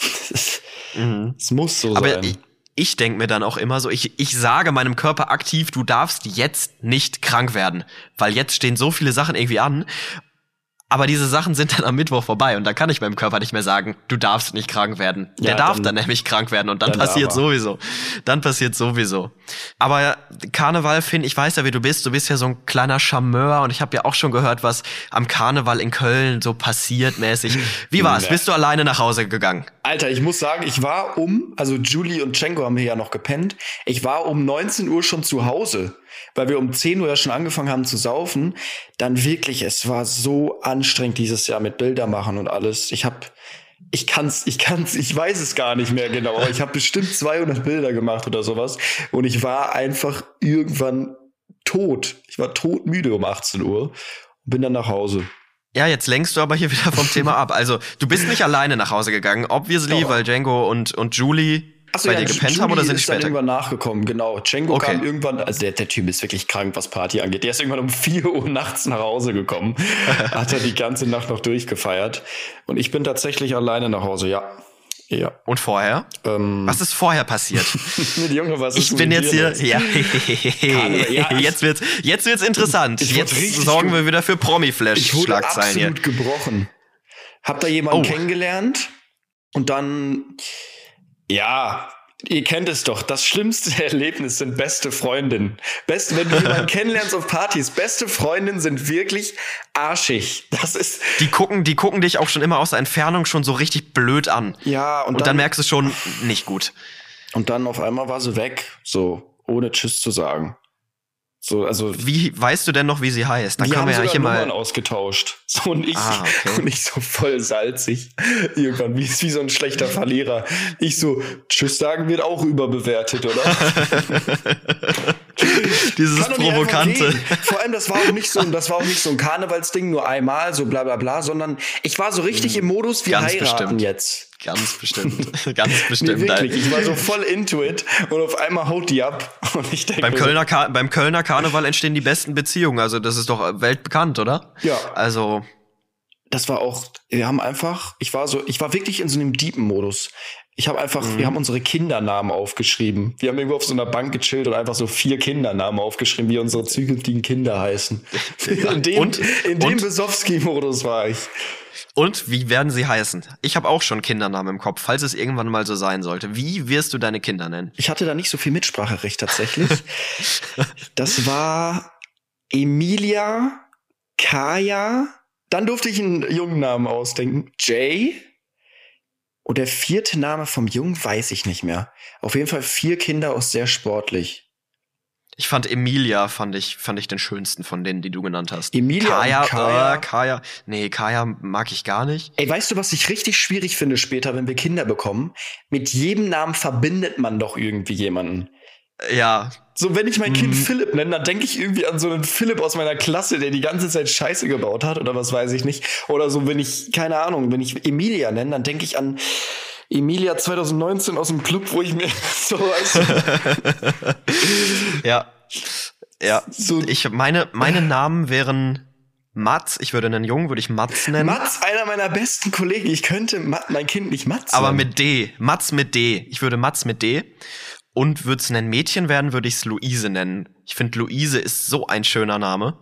mhm. es muss so Aber sein. ich, ich denke mir dann auch immer so, ich, ich sage meinem Körper aktiv, du darfst jetzt nicht krank werden, weil jetzt stehen so viele Sachen irgendwie an aber diese Sachen sind dann am Mittwoch vorbei und da kann ich meinem Körper nicht mehr sagen, du darfst nicht krank werden. Der ja, darf dann, dann, nämlich krank werden und dann, dann passiert sowieso. Dann passiert sowieso. Aber Karneval, Finn, ich weiß ja, wie du bist. Du bist ja so ein kleiner Charmeur und ich habe ja auch schon gehört, was am Karneval in Köln so passiert mäßig. Wie war's? Bist du alleine nach Hause gegangen? Alter, ich muss sagen, ich war um, also Julie und Cenko haben hier ja noch gepennt. Ich war um 19 Uhr schon zu Hause weil wir um 10 Uhr ja schon angefangen haben zu saufen, dann wirklich, es war so anstrengend dieses Jahr mit Bilder machen und alles. Ich habe ich kann's, ich kann's, ich weiß es gar nicht mehr genau. Ich habe bestimmt 200 Bilder gemacht oder sowas und ich war einfach irgendwann tot. Ich war todmüde um 18 Uhr und bin dann nach Hause. Ja, jetzt lenkst du aber hier wieder vom Thema ab. Also, du bist nicht alleine nach Hause gegangen, obviously, weil Django und, und Julie Achso, bei ja, dir gepennt Julie haben oder sind die später? Irgendwann nachgekommen, genau. Django okay. kam irgendwann, also der, der Typ ist wirklich krank, was Party angeht. Der ist irgendwann um 4 Uhr nachts nach Hause gekommen. hat er die ganze Nacht noch durchgefeiert. Und ich bin tatsächlich alleine nach Hause, ja. Ja. Und vorher? Ähm, was ist vorher passiert? Junge, was ist Ich bin jetzt hier. Ja. ja. jetzt wird's, jetzt wird's interessant. Jetzt sorgen wir wieder für Promi-Flash-Schlagzeilen hier. Ich absolut gebrochen. Hab da jemanden oh. kennengelernt und dann ja, ihr kennt es doch. Das schlimmste Erlebnis sind beste Freundinnen. Best, wenn du jemanden kennenlernst auf Partys, beste Freundinnen sind wirklich arschig. Das ist. Die gucken, die gucken dich auch schon immer aus der Entfernung schon so richtig blöd an. Ja, und, und dann, dann merkst du schon nicht gut. Und dann auf einmal war sie weg, so ohne Tschüss zu sagen. So, also wie weißt du denn noch, wie sie heißt? Dann können wir ja hier mal ausgetauscht. So und ich ah, okay. und ich so voll salzig. Irgendwann wie, wie so ein schlechter Verlierer. Ich so Tschüss sagen wird auch überbewertet, oder? Dieses provokante. Vor allem das war auch nicht so, das war auch nicht so ein Karnevalsding nur einmal so bla bla bla, sondern ich war so richtig mhm. im Modus, wir Ganz heiraten bestimmt. jetzt. Ganz bestimmt. Ganz bestimmt. Nee, wirklich. Ich war so voll into it und auf einmal haut die ab. Und ich denke, beim, Kölner beim Kölner Karneval entstehen die besten Beziehungen. Also, das ist doch weltbekannt, oder? Ja. Also. Das war auch, wir haben einfach, ich war so, ich war wirklich in so einem deepen Modus. Ich habe einfach, mhm. wir haben unsere Kindernamen aufgeschrieben. Wir haben irgendwo auf so einer Bank gechillt und einfach so vier Kindernamen aufgeschrieben, wie unsere zukünftigen Kinder heißen. in dem, und, in dem Besowski-Modus war ich. Und wie werden sie heißen? Ich habe auch schon Kindernamen im Kopf, falls es irgendwann mal so sein sollte. Wie wirst du deine Kinder nennen? Ich hatte da nicht so viel Mitspracherecht tatsächlich. das war Emilia, Kaya, dann durfte ich einen jungen Namen ausdenken. Jay. Und der vierte Name vom Jungen weiß ich nicht mehr. Auf jeden Fall vier Kinder aus sehr sportlich. Ich fand Emilia fand ich fand ich den schönsten von denen, die du genannt hast. Emilia Kaya, und Kaya. Äh, Kaya. Nee, Kaya mag ich gar nicht. Ey, weißt du, was ich richtig schwierig finde später, wenn wir Kinder bekommen? Mit jedem Namen verbindet man doch irgendwie jemanden. Ja. So, wenn ich mein Kind mhm. Philipp nenne, dann denke ich irgendwie an so einen Philipp aus meiner Klasse, der die ganze Zeit Scheiße gebaut hat oder was weiß ich nicht. Oder so, wenn ich, keine Ahnung, wenn ich Emilia nenne, dann denke ich an Emilia 2019 aus dem Club, wo ich mir so weiß. ja. Ja. So. Ich, meine, meine Namen wären Mats, ich würde einen Jungen, würde ich Mats nennen. Mats, einer meiner besten Kollegen. Ich könnte mein Kind nicht Mats nennen. Aber mit D. Mats mit D. Ich würde Mats mit D. Und würde es ein Mädchen werden, würde ich es Luise nennen. Ich finde, Luise ist so ein schöner Name.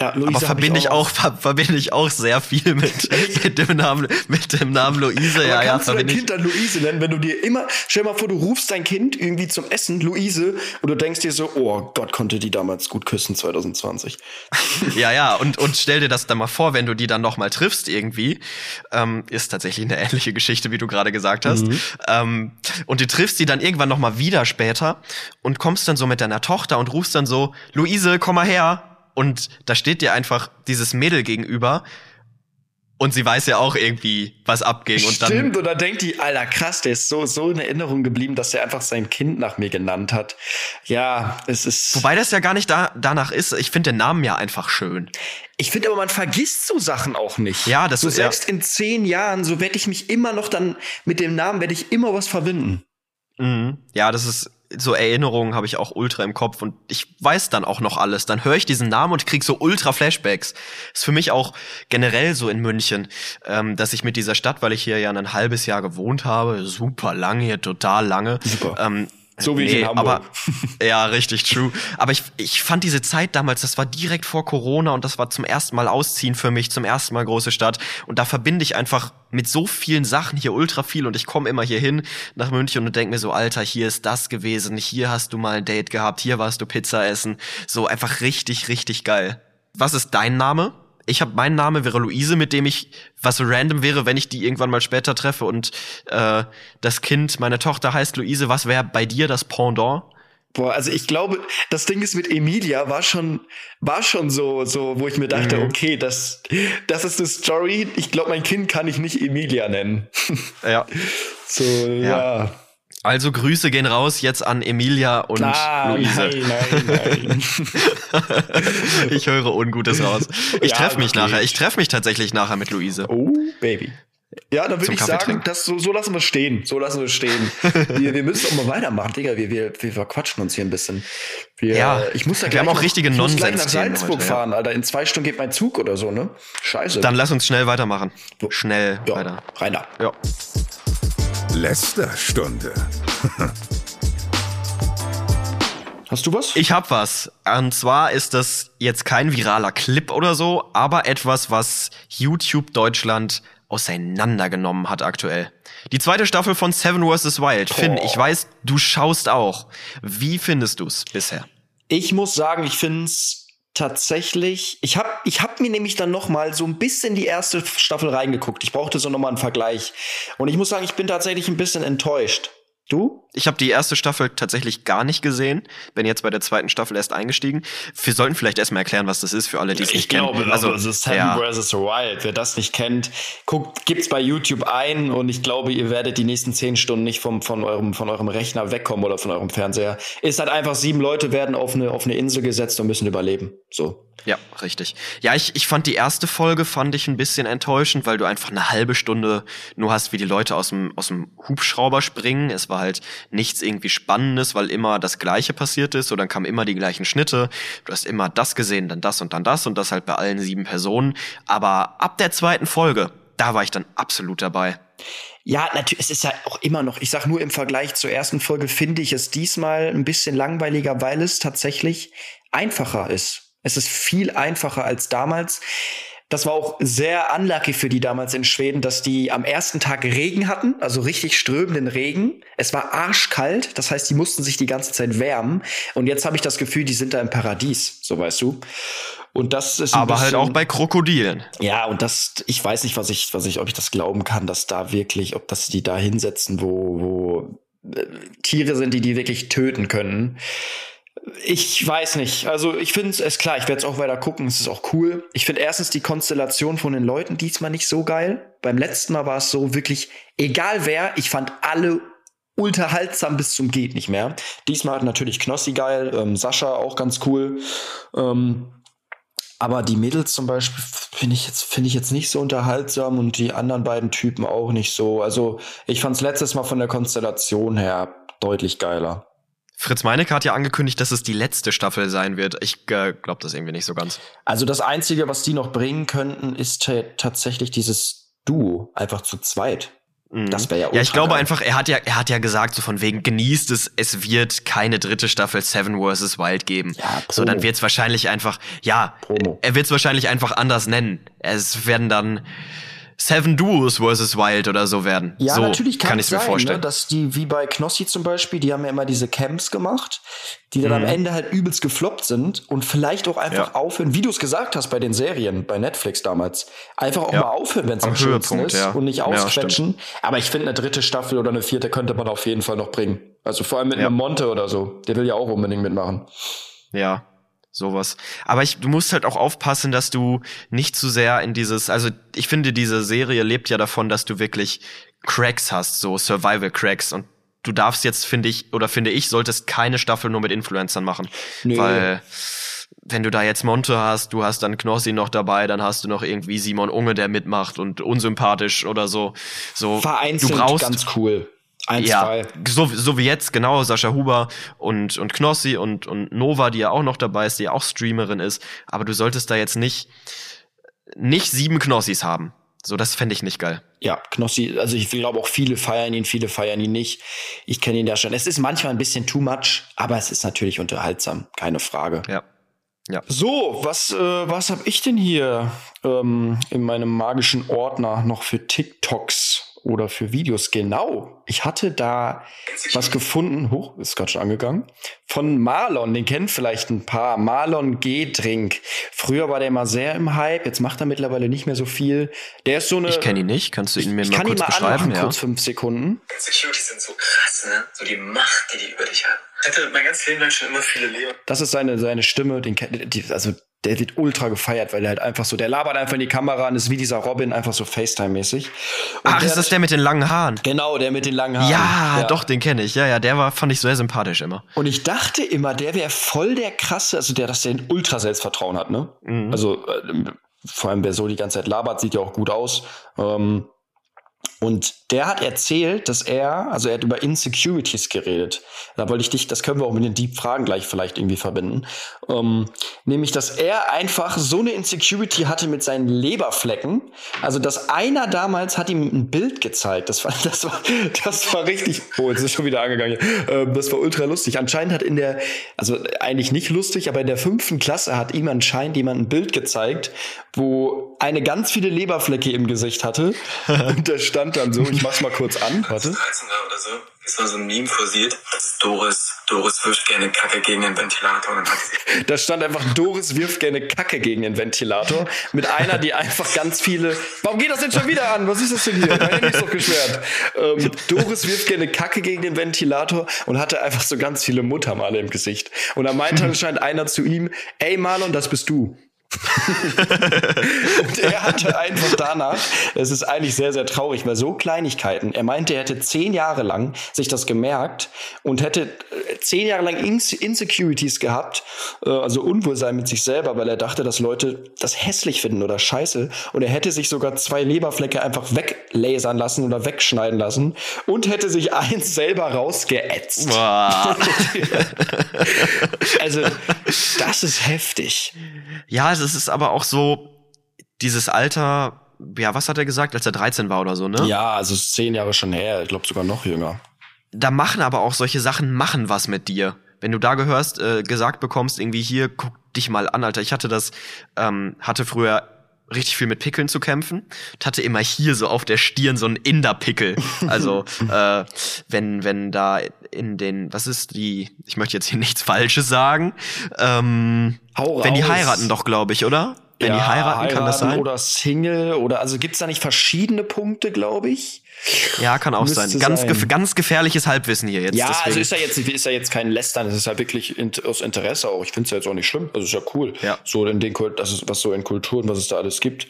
Ja, Luise aber verbinde ich auch, ver verbinde ich auch sehr viel mit, mit dem Namen, mit dem Namen Luise. Aber ja, kannst ja, du dein Kind dann Luise nennen, wenn du dir immer, stell mal vor, du rufst dein Kind irgendwie zum Essen, Luise, und du denkst dir so, oh Gott, konnte die damals gut küssen 2020. ja, ja, und, und stell dir das dann mal vor, wenn du die dann noch mal triffst irgendwie, ähm, ist tatsächlich eine ähnliche Geschichte, wie du gerade gesagt hast. Mhm. Ähm, und du triffst sie dann irgendwann noch mal wieder später und kommst dann so mit deiner Tochter und rufst dann so, Luise, komm mal her, und da steht dir einfach dieses Mädel gegenüber und sie weiß ja auch irgendwie, was abging. Und dann Stimmt, und dann denkt die, Alter, krass, der ist so, so in Erinnerung geblieben, dass er einfach sein Kind nach mir genannt hat. Ja, es ist. Wobei das ja gar nicht da, danach ist. Ich finde den Namen ja einfach schön. Ich finde aber, man vergisst so Sachen auch nicht. Ja, das so ist selbst ja. in zehn Jahren, so werde ich mich immer noch dann mit dem Namen werde ich immer was verbinden. Mhm. Ja, das ist so Erinnerungen habe ich auch ultra im Kopf und ich weiß dann auch noch alles. Dann höre ich diesen Namen und krieg so ultra Flashbacks. Ist für mich auch generell so in München, ähm, dass ich mit dieser Stadt, weil ich hier ja ein halbes Jahr gewohnt habe, super lange hier, total lange, super. Ähm, so wie nee, ich in Hamburg. Aber, ja, richtig true. Aber ich, ich fand diese Zeit damals, das war direkt vor Corona und das war zum ersten Mal ausziehen für mich, zum ersten Mal große Stadt. Und da verbinde ich einfach mit so vielen Sachen hier ultra viel und ich komme immer hier hin nach München und denke mir so, Alter, hier ist das gewesen, hier hast du mal ein Date gehabt, hier warst du Pizza essen. So einfach richtig, richtig geil. Was ist dein Name? Ich habe mein Name wäre Luise, mit dem ich was random wäre, wenn ich die irgendwann mal später treffe und äh, das Kind, meine Tochter heißt Luise. Was wäre bei dir das Pendant? Boah, also ich glaube, das Ding ist mit Emilia war schon war schon so so, wo ich mir dachte, mhm. okay, das das ist eine Story. Ich glaube, mein Kind kann ich nicht Emilia nennen. Ja. so ja. ja. Also Grüße gehen raus jetzt an Emilia und Klar, Luise. Nein, nein, nein. ich höre Ungutes raus. Ich ja, treffe mich okay. nachher. Ich treffe mich tatsächlich nachher mit Luise. Oh, Baby. Ja, dann würde ich Kaffee sagen, das, so, so lassen wir stehen. So lassen wir stehen. wir, wir müssen auch mal weitermachen, Digga. Wir, wir, wir verquatschen uns hier ein bisschen. Wir, ja, ich muss da wir haben auch richtige Nonsens. Ich muss gleich nach Salzburg heute, fahren, ja. Alter. In zwei Stunden geht mein Zug oder so, ne? Scheiße. Dann lass uns schnell weitermachen. Schnell ja, weiter. Rein da. Ja. Lästerstunde. Hast du was? Ich hab was. Und zwar ist das jetzt kein viraler Clip oder so, aber etwas, was YouTube Deutschland auseinandergenommen hat aktuell. Die zweite Staffel von Seven vs. Wild. Oh. Finn, ich weiß, du schaust auch. Wie findest du's bisher? Ich muss sagen, ich find's tatsächlich, ich habe ich hab mir nämlich dann noch mal so ein bisschen die erste Staffel reingeguckt. Ich brauchte so noch mal einen Vergleich und ich muss sagen, ich bin tatsächlich ein bisschen enttäuscht. Du? Ich habe die erste Staffel tatsächlich gar nicht gesehen. Bin jetzt bei der zweiten Staffel erst eingestiegen. Wir sollten vielleicht erstmal erklären, was das ist für alle, die es nicht kennen. Ich glaube, also, also Seven ja. vs. Wild. Wer das nicht kennt, guckt, gibt's bei YouTube ein und ich glaube, ihr werdet die nächsten zehn Stunden nicht vom, von eurem, von eurem Rechner wegkommen oder von eurem Fernseher. Ist halt einfach sieben Leute werden auf eine, auf eine Insel gesetzt und müssen überleben. So. Ja, richtig. Ja, ich, ich fand die erste Folge fand ich ein bisschen enttäuschend, weil du einfach eine halbe Stunde nur hast, wie die Leute aus dem, aus dem Hubschrauber springen. Es war halt nichts irgendwie Spannendes, weil immer das Gleiche passiert ist. oder dann kamen immer die gleichen Schnitte. Du hast immer das gesehen, dann das und dann das und das halt bei allen sieben Personen. Aber ab der zweiten Folge, da war ich dann absolut dabei. Ja, natürlich, es ist ja auch immer noch, ich sag nur im Vergleich zur ersten Folge finde ich es diesmal ein bisschen langweiliger, weil es tatsächlich einfacher ist. Es ist viel einfacher als damals. Das war auch sehr unlucky für die damals in Schweden, dass die am ersten Tag Regen hatten, also richtig strömenden Regen. Es war arschkalt, das heißt, die mussten sich die ganze Zeit wärmen. Und jetzt habe ich das Gefühl, die sind da im Paradies, so weißt du. Und das ist aber halt auch bei Krokodilen. Ja, und das, ich weiß nicht, was ich, was ich, ob ich das glauben kann, dass da wirklich, ob das die da hinsetzen, wo, wo äh, Tiere sind, die die wirklich töten können. Ich weiß nicht. Also ich finde es klar, ich werde es auch weiter gucken. Es ist auch cool. Ich finde erstens die Konstellation von den Leuten diesmal nicht so geil. Beim letzten Mal war es so wirklich, egal wer, ich fand alle unterhaltsam bis zum geht nicht mehr. Diesmal hat natürlich Knossi geil, ähm, Sascha auch ganz cool. Ähm, aber die Mädels zum Beispiel finde ich jetzt finde ich jetzt nicht so unterhaltsam und die anderen beiden Typen auch nicht so. Also ich fand es letztes Mal von der Konstellation her deutlich geiler. Fritz Meinecke hat ja angekündigt, dass es die letzte Staffel sein wird. Ich äh, glaube das irgendwie nicht so ganz. Also das Einzige, was die noch bringen könnten, ist tatsächlich dieses Duo, einfach zu zweit. Mhm. Das wäre ja Ja, ich glaube geil. einfach, er hat ja, er hat ja gesagt, so von wegen, genießt es, es wird keine dritte Staffel Seven vs. Wild geben. Ja, Promo. so, dann wird es wahrscheinlich einfach, ja, Promo. er wird es wahrscheinlich einfach anders nennen. Es werden dann Seven Duos versus Wild oder so werden. Ja, so natürlich kann, kann es sein, vorstellen. Ne, dass die, wie bei Knossi zum Beispiel, die haben ja immer diese Camps gemacht, die dann mhm. am Ende halt übelst gefloppt sind und vielleicht auch einfach ja. aufhören, wie du es gesagt hast bei den Serien, bei Netflix damals, einfach auch ja. mal aufhören, wenn es am, am schönsten ist ja. und nicht ausquetschen. Aber ich finde, eine dritte Staffel oder eine vierte könnte man auf jeden Fall noch bringen. Also vor allem mit einem Monte oder so. Der will ja auch unbedingt mitmachen. Ja, sowas. Aber ich, du musst halt auch aufpassen, dass du nicht zu sehr in dieses, also ich finde, diese Serie lebt ja davon, dass du wirklich Cracks hast, so Survival Cracks und du darfst jetzt, finde ich, oder finde ich, solltest keine Staffel nur mit Influencern machen. Nee. Weil wenn du da jetzt Monte hast, du hast dann Knossi noch dabei, dann hast du noch irgendwie Simon Unge, der mitmacht und unsympathisch oder so. So, Vereinzelt du brauchst ganz cool. Eins, ja, zwei. So, so wie jetzt, genau, Sascha Huber und, und Knossi und, und Nova, die ja auch noch dabei ist, die ja auch Streamerin ist. Aber du solltest da jetzt nicht, nicht sieben Knossis haben. So, das fände ich nicht geil. Ja, Knossi, also ich glaube auch viele feiern ihn, viele feiern ihn nicht. Ich kenne ihn ja schon. Es ist manchmal ein bisschen too much, aber es ist natürlich unterhaltsam, keine Frage. Ja. Ja. So, was, äh, was habe ich denn hier ähm, in meinem magischen Ordner noch für TikToks? Oder für Videos. Genau. Ich hatte da was gefunden. Hoch, ist gerade schon angegangen. Von Marlon. Den kennt vielleicht ein paar. Marlon G-Drink. Früher war der immer sehr im Hype. Jetzt macht er mittlerweile nicht mehr so viel. Der ist so eine. Ich kenne ihn nicht. Kannst du ihn mir mal kurz ihn mal beschreiben? Anmachen, ja. kurz fünf Sekunden. Securities sind so krass, ne? So die Macht, die die über dich haben. Ich hatte mein ganzes Leben lang schon immer viele Lehrer. Das ist seine, seine Stimme. Den, also der wird ultra gefeiert, weil der halt einfach so, der labert einfach in die Kamera und ist wie dieser Robin, einfach so FaceTime-mäßig. Ach, ist das der mit den langen Haaren? Genau, der mit den langen Haaren. Ja, ja. doch, den kenne ich. Ja, ja, der war, fand ich sehr sympathisch immer. Und ich dachte immer, der wäre voll der krasse, also der, dass der ein ultra Selbstvertrauen hat, ne? Mhm. Also, äh, vor allem, wer so die ganze Zeit labert, sieht ja auch gut aus. Ähm, und der hat erzählt, dass er, also er hat über Insecurities geredet. Da wollte ich dich, das können wir auch mit den Deep Fragen gleich vielleicht irgendwie verbinden. Ähm, nämlich, dass er einfach so eine Insecurity hatte mit seinen Leberflecken. Also, dass einer damals hat ihm ein Bild gezeigt. Das war, das war, das war richtig, oh, jetzt ist schon wieder angegangen. Ähm, das war ultra lustig. Anscheinend hat in der, also eigentlich nicht lustig, aber in der fünften Klasse hat ihm anscheinend jemand ein Bild gezeigt, wo eine ganz viele Leberflecke im Gesicht hatte. Und da stand stand dann so, ich mach's mal kurz an, warte. 13 war oder so, es war so ein Meme kursiert, das ist Doris, Doris wirft gerne Kacke gegen den Ventilator und dann Da stand einfach, Doris wirft gerne Kacke gegen den Ventilator. Mit einer, die einfach ganz viele. Warum geht das denn schon wieder an? Was ist das denn hier? Mein Handy ist doch geschwert. Ähm, Doris wirft gerne Kacke gegen den Ventilator und hatte einfach so ganz viele Muttermale im Gesicht. Und da meinte anscheinend einer zu ihm, ey Marlon, das bist du. und er hatte einfach danach, es ist eigentlich sehr, sehr traurig, weil so Kleinigkeiten, er meinte, er hätte zehn Jahre lang sich das gemerkt und hätte äh, zehn Jahre lang Inse Insecurities gehabt, äh, also Unwohlsein mit sich selber, weil er dachte, dass Leute das hässlich finden oder scheiße. Und er hätte sich sogar zwei Leberflecke einfach weglasern lassen oder wegschneiden lassen und hätte sich eins selber rausgeätzt. Boah. also, das ist heftig. Ja, es ist aber auch so, dieses Alter, ja, was hat er gesagt, als er 13 war oder so, ne? Ja, also es ist zehn Jahre schon her, ich glaube sogar noch jünger. Da machen aber auch solche Sachen, machen was mit dir. Wenn du da gehörst, äh, gesagt bekommst, irgendwie hier, guck dich mal an, Alter. Ich hatte das, ähm, hatte früher richtig viel mit Pickeln zu kämpfen und hatte immer hier so auf der Stirn so einen Inder-Pickel. Also äh, wenn wenn da in den was ist die ich möchte jetzt hier nichts Falsches sagen ähm, Hau wenn die raus. heiraten doch glaube ich oder wenn die heiraten, kann das sein Oder Single oder also gibt's da nicht verschiedene Punkte, glaube ich? ja kann auch Müsste sein ganz sein. gef ganz gefährliches Halbwissen hier jetzt Ja, deswegen. also ist ja jetzt ist ja jetzt kein Lästern, es ist ja wirklich in, aus Interesse auch. Ich finde es ja jetzt auch nicht schlimm, also ist ja cool. Ja. So in den das ist was so in Kulturen, was es da alles gibt.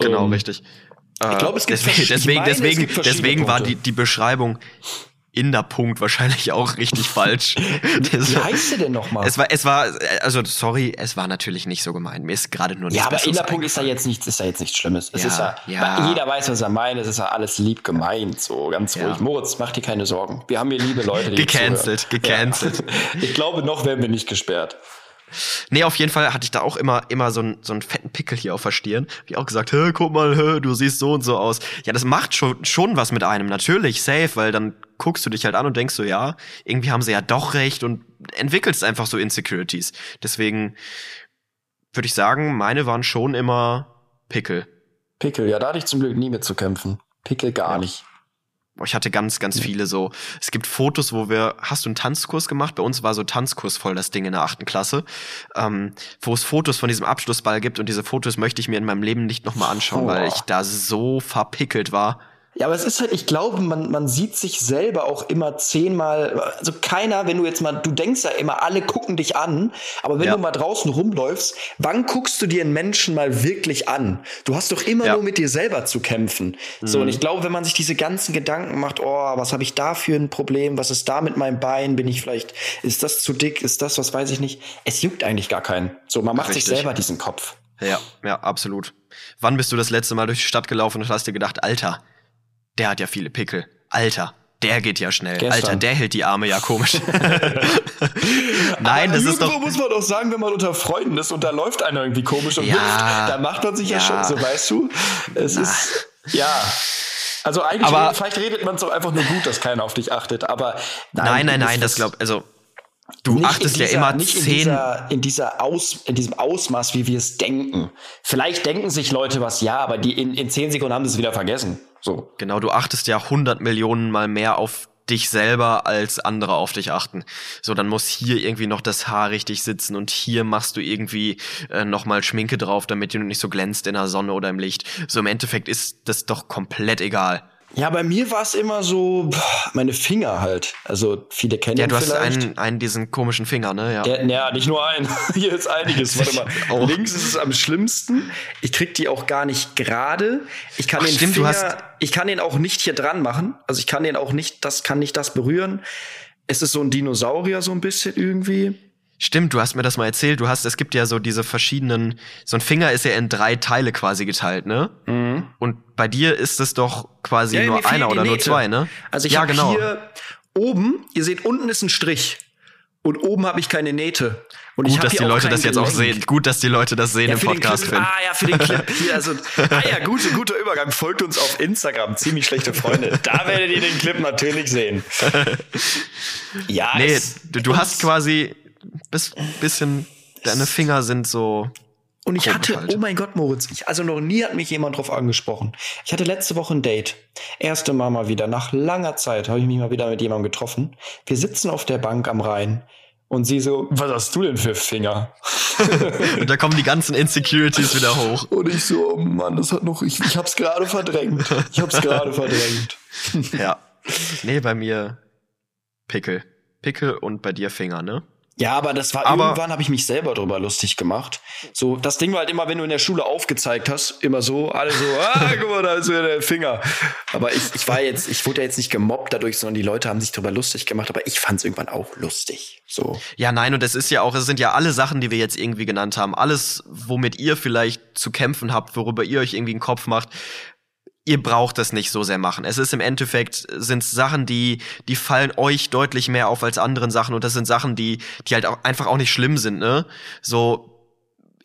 genau Ähm, richtig Ich glaube, es gibt deswegen deswegen meine, es deswegen, gibt deswegen war die die Beschreibung in der Punkt wahrscheinlich auch richtig falsch. Wie heißt der denn nochmal? Es war, es war, also sorry, es war natürlich nicht so gemeint. Mir ist gerade nur nichts Ja, aber Besseres Innerpunkt ist eingefallen. jetzt nichts, ist ja jetzt nichts Schlimmes. Es Ja, ist ja, ja. jeder weiß, was er meint. Es ist ja alles lieb gemeint, so ganz Ja. ruhig. Moritz, mach dir keine Sorgen. Wir haben hier liebe Leute, die Gecancelt, gecancelt. Ich glaube, noch werden wir nicht gesperrt. Nee, auf jeden Fall hatte ich da auch immer, immer so, einen so einen fetten Pickel hier auf der Stirn. Wie auch gesagt, hä, guck mal, hä, du siehst so und so aus. Ja, das macht schon, schon was mit einem. Natürlich, safe, weil dann guckst du dich halt an und denkst so, ja, irgendwie haben sie ja doch recht und entwickelst einfach so Insecurities. Deswegen würde ich sagen, meine waren schon immer Pickel. Pickel, ja, da hatte ich zum Glück nie mit zu kämpfen. Pickel gar nicht. Ich hatte ganz, ganz viele so. Es gibt Fotos, wo wir, hast du einen Tanzkurs gemacht? Bei uns war so Tanzkurs voll das Ding in der achten Klasse, ähm, wo es Fotos von diesem Abschlussball gibt und diese Fotos möchte ich mir in meinem Leben nicht nochmal anschauen, Boah. weil ich da so verpickelt war. Ja, aber es ist halt, ich glaube, man, man sieht sich selber auch immer zehnmal, also keiner, wenn du jetzt mal, du denkst ja immer, alle gucken dich an, aber wenn Ja. du mal draußen rumläufst, wann guckst du dir einen Menschen mal wirklich an? Du hast doch immer Ja. nur mit dir selber zu kämpfen. So, und ich glaube, wenn man sich diese ganzen Gedanken macht, oh, was habe ich da für ein Problem, was ist da mit meinem Bein, bin ich vielleicht, ist das zu dick, ist das, was weiß ich nicht, es juckt eigentlich gar keinen. So, man macht sich Richtig. selber diesen Kopf. Ja, ja, absolut. Wann bist du das letzte Mal durch die Stadt gelaufen und hast dir gedacht, Alter, der hat ja viele Pickel. Alter, der geht ja schnell. Gestern. Alter, der hält die Arme ja komisch. Nein, das ist irgendwo doch. muss man doch sagen, wenn man unter Freunden ist und da läuft einer irgendwie komisch und Ja. wirft, da macht man sich ja, Ja. schon, so weißt du. Es ist ja. Also eigentlich Aber- redet, vielleicht redet man es doch einfach nur gut, dass keiner auf dich achtet, aber Nein, nein, nein, bist das glaub, also du achtest in ja dieser, immer nicht in zehn. dieser, in dieser Aus, in diesem Ausmaß, wie wir es denken. Vielleicht denken sich Leute was, ja, aber die in, in zehn Sekunden haben sie es wieder vergessen. So. Genau, du achtest ja hundert Millionen mal mehr auf dich selber, als andere auf dich achten. So, dann muss hier irgendwie noch das Haar richtig sitzen und hier machst du irgendwie äh, nochmal Schminke drauf, damit du nicht so glänzt in der Sonne oder im Licht. So im Endeffekt ist das doch komplett egal. Ja, bei mir war es immer so, meine Finger halt. Also viele kennen Ja, du hast vielleicht. einen, einen diesen komischen Finger, ne? Ja. Ja, ja, nicht nur ein. Hier ist einiges. Warte mal. Auch. Links ist es am schlimmsten. Ich krieg die auch gar nicht gerade. Ich kann Ach, den stimmt, Finger, hast- ich kann den auch nicht hier dran machen. Also ich kann den auch nicht, das kann nicht das berühren. Es ist so ein Dinosaurier so ein bisschen irgendwie. Stimmt, du hast mir das mal erzählt. Du hast, es gibt ja so diese verschiedenen, so ein Finger ist ja in drei Teile quasi geteilt, ne? Und bei dir ist es doch quasi Mhm. Ja, nur einer oder nur Nähte. zwei, ne? Also ich ja, habe genau. hier oben, ihr seht, unten ist ein Strich. Und oben habe ich keine Nähte. Und ich Gut, dass die auch Leute das jetzt auch Gelenk. sehen. Gut, dass die Leute das sehen im für den Podcast, Clip. Ah ja, für den Clip. Hier, also, ah ja, gute, guter Übergang. Folgt uns auf Instagram. Ziemlich schlechte Freunde. Da werdet ihr den Clip natürlich sehen. Ja, Nee, du, du hast quasi bis, bisschen, deine Finger sind so Und ich hatte, oh mein Gott, Moritz, ich, also noch nie hat mich jemand drauf angesprochen. Ich hatte letzte Woche ein Date. Erste Mal mal wieder. Nach langer Zeit habe ich mich mal wieder mit jemandem getroffen. Wir sitzen auf der Bank am Rhein. Und sie so, was hast du denn für Finger? und da kommen die ganzen Insecurities wieder hoch. Und ich so, oh Mann, das hat noch, ich, ich hab's gerade verdrängt. Ich hab's gerade verdrängt. ja. Nee, bei mir Pickel. Pickel und bei dir Finger, ne? Ja, aber das war aber irgendwann habe ich mich selber drüber lustig gemacht. So, das Ding war halt immer, wenn du in der Schule aufgezeigt hast, immer so, alle so, ah, guck mal, da ist wieder der Finger. Aber ich, ich war jetzt, ich wurde ja jetzt nicht gemobbt dadurch, sondern die Leute haben sich drüber lustig gemacht, aber ich fand es irgendwann auch lustig. So. Ja, nein, und es ist ja auch, es sind ja alle Sachen, die wir jetzt irgendwie genannt haben. Alles, womit ihr vielleicht zu kämpfen habt, worüber ihr euch irgendwie einen Kopf macht, ihr braucht das nicht so sehr machen. Es ist im Endeffekt sind Sachen, die die fallen euch deutlich mehr auf als anderen Sachen und das sind Sachen, die die halt auch einfach auch nicht schlimm sind, ne? So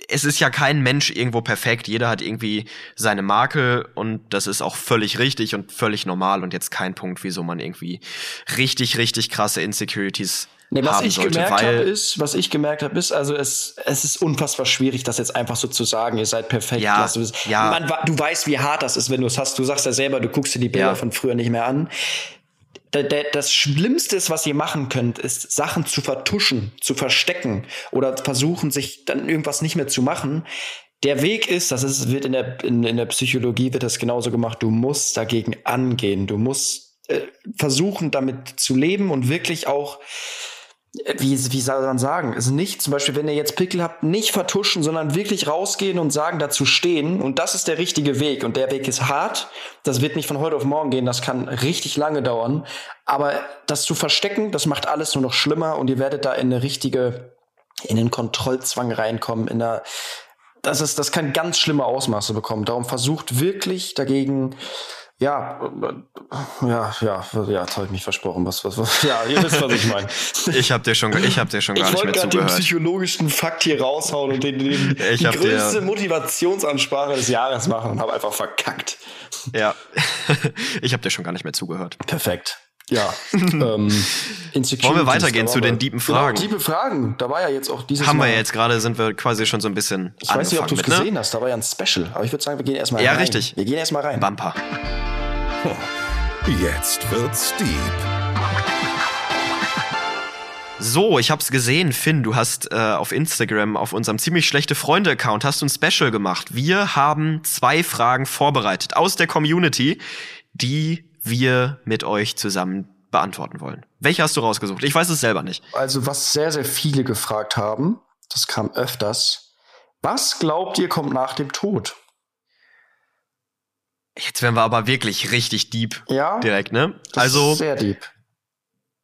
es ist ja kein Mensch irgendwo perfekt. Jeder hat irgendwie seine Makel und das ist auch völlig richtig und völlig normal und jetzt kein Punkt, wieso man irgendwie richtig, richtig krasse Insecurities Nee, was ich sollte, gemerkt habe, ist, was ich gemerkt habe, ist, also es, es ist unfassbar schwierig, das jetzt einfach so zu sagen, ihr seid perfekt. Ja, ja. Man, du weißt, wie hart das ist, wenn du es hast. Du sagst ja selber, du guckst dir die Bilder ja. von früher nicht mehr an. Das Schlimmste ist, was ihr machen könnt, ist Sachen zu vertuschen, zu verstecken oder versuchen, sich dann irgendwas nicht mehr zu machen. Der Weg ist, das ist, wird in der, in, in der Psychologie wird das genauso gemacht. Du musst dagegen angehen. Du musst äh, versuchen, damit zu leben und wirklich auch wie, wie soll man sagen, also nicht zum Beispiel, wenn ihr jetzt Pickel habt, nicht vertuschen, sondern wirklich rausgehen und sagen, dazu stehen. Und das ist der richtige Weg. Und der Weg ist hart. Das wird nicht von heute auf morgen gehen. Das kann richtig lange dauern. Aber das zu verstecken, das macht alles nur noch schlimmer und ihr werdet da in eine richtige, in den Kontrollzwang reinkommen, in einer, das ist, das kann ganz schlimme Ausmaße bekommen. Darum versucht wirklich dagegen, ja, ja, ja, ja, jetzt habe ich mich versprochen. Was, was, was, ja, ihr wisst, was ich meine. ich habe dir schon, ich habe dir schon gar ich nicht mehr zugehört. Ich wollte den psychologischen Fakt hier raushauen und den, den die größte Motivationsansprache des Jahres machen und habe einfach verkackt. Ja, ich habe dir schon gar nicht mehr zugehört. Perfekt. Ja. ähm, Wollen wir weitergehen zu den tiefen genau, Fragen? Genau, tiefe Fragen. Da war ja jetzt auch dieses Haben Mal wir jetzt gerade, sind wir quasi schon so ein bisschen. Ich weiß nicht, ob du es ne? gesehen hast, da war ja ein Special. Aber ich würde sagen, wir gehen erstmal ja, rein. Ja, richtig. Wir gehen erstmal rein. Bumper. Jetzt wird's deep. So, ich hab's gesehen, Finn, du hast äh, auf Instagram auf unserem ziemlich schlechte Freunde Account hast du ein Special gemacht. Wir haben zwei Fragen vorbereitet aus der Community, die wir mit euch zusammen beantworten wollen. Welche hast du rausgesucht? Ich weiß es selber nicht. Also, was sehr sehr viele gefragt haben, das kam öfters. Was glaubt ihr kommt nach dem Tod? Jetzt werden wir aber wirklich richtig deep. Ja. Direkt, ne? also. sehr deep.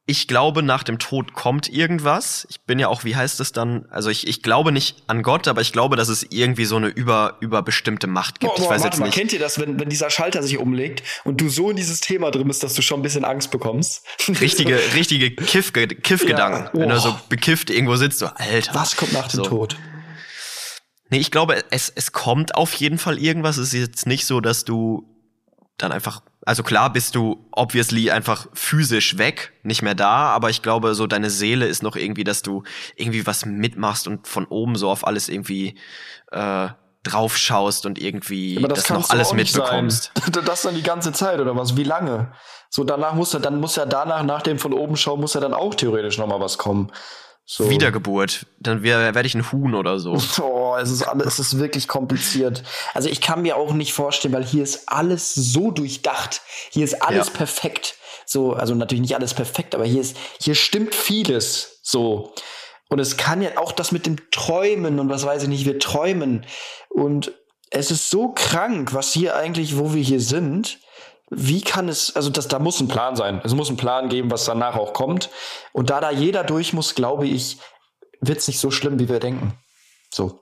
Ich glaube, nach dem Tod kommt irgendwas. Ich bin ja auch, wie heißt es dann? Also ich, ich glaube nicht an Gott, aber ich glaube, dass es irgendwie so eine über, überbestimmte Macht gibt. Boah, boah, ich weiß jetzt mal, nicht. Kennt ihr das, wenn, wenn dieser Schalter sich umlegt und du so in dieses Thema drin bist, dass du schon ein bisschen Angst bekommst? Richtige, richtige Kiff, Kiffgedanken. Ja. Wenn du so bekifft irgendwo sitzt, so, Alter. Was kommt nach dem so. Tod? Nee, ich glaube, es, es kommt auf jeden Fall irgendwas. Es ist jetzt nicht so, dass du dann einfach, also klar bist du obviously einfach physisch weg, nicht mehr da, aber ich glaube, so deine Seele ist noch irgendwie, dass du irgendwie was mitmachst und von oben so auf alles irgendwie äh, drauf schaust und irgendwie aber das, das noch alles mitbekommst. Sein. Das dann die ganze Zeit oder was? Wie lange? So danach muss er, dann muss ja danach, nach dem von oben schauen, muss ja dann auch theoretisch noch mal was kommen. So. Wiedergeburt. Dann werde ich ein Huhn oder so. Oh, es ist alles, es ist wirklich kompliziert. Also ich kann mir auch nicht vorstellen, weil hier ist alles so durchdacht. Hier ist alles ja. perfekt. So, also natürlich nicht alles perfekt, aber hier ist, hier stimmt vieles. So. Und es kann ja auch das mit dem Träumen und was weiß ich nicht, wir träumen. Und es ist so krank, was hier eigentlich, wo wir hier sind wie kann es, also das, da muss ein Plan sein. Es muss einen Plan geben, was danach auch kommt. Und da da jeder durch muss, glaube ich, wird es nicht so schlimm, wie wir denken. So.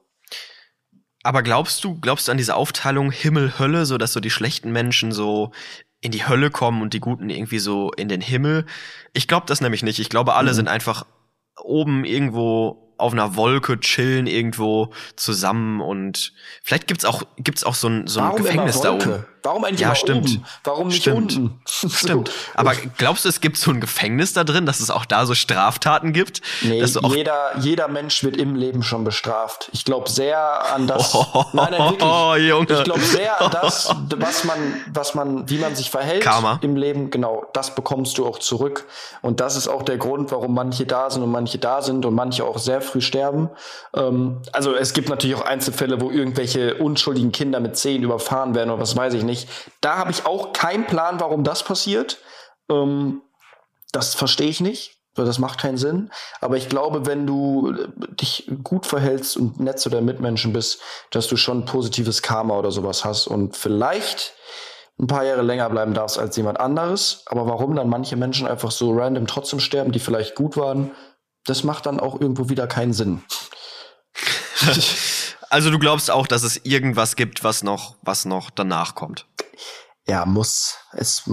Aber glaubst du, glaubst du an diese Aufteilung Himmel-Hölle, so dass so die schlechten Menschen so in die Hölle kommen und die Guten irgendwie so in den Himmel? Ich glaube das nämlich nicht. Ich glaube, alle mhm. sind einfach oben irgendwo auf einer Wolke chillen irgendwo zusammen und vielleicht gibt's auch gibt's auch so ein so ein Warum Gefängnis da oben. Warum eigentlich ja, stimmt. oben? Warum nicht stimmt. unten? Stimmt. Aber glaubst du, es gibt so ein Gefängnis da drin, dass es auch da so Straftaten gibt? Nee, jeder, jeder Mensch wird im Leben schon bestraft. Ich glaube sehr an das. Oh, nein, nein, wirklich. Oh, Junge. Ich glaube sehr an das, was man, was man, wie man sich verhält Karma. im Leben. Genau, das bekommst du auch zurück. Und das ist auch der Grund, warum manche da sind und manche da sind und manche auch sehr früh sterben. Ähm, also es gibt natürlich auch Einzelfälle, wo irgendwelche unschuldigen Kinder mit zehn überfahren werden oder was weiß ich nicht. Da habe ich auch keinen Plan, warum das passiert. Ähm, das verstehe ich nicht. Das macht keinen Sinn. Aber ich glaube, wenn du dich gut verhältst und nett zu deinen Mitmenschen bist, dass du schon positives Karma oder sowas hast und vielleicht ein paar Jahre länger bleiben darfst als jemand anderes. Aber warum dann manche Menschen einfach so random trotzdem sterben, die vielleicht gut waren, das macht dann auch irgendwo wieder keinen Sinn. also du glaubst auch, dass es irgendwas gibt, was noch, was noch danach kommt? Ja, muss. Es,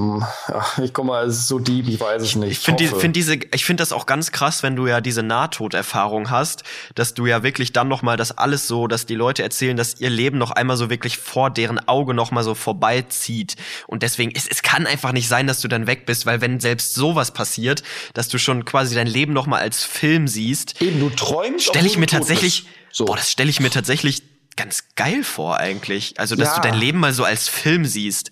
ach, ich guck mal, es ist so deep, ich weiß es nicht. Ich finde die, find diese, ich finde das auch ganz krass, wenn du ja diese Nahtoderfahrung hast, dass du ja wirklich dann noch mal das alles so, dass die Leute erzählen, dass ihr Leben noch einmal so wirklich vor deren Auge noch mal so vorbeizieht. Und deswegen, es, es kann einfach nicht sein, dass du dann weg bist, weil wenn selbst sowas passiert, dass du schon quasi dein Leben noch mal als Film siehst. Eben, du träumst. Stelle ich mir tatsächlich, so. boah, das stelle ich mir tatsächlich ganz geil vor eigentlich. Also, dass ja. du dein Leben mal so als Film siehst.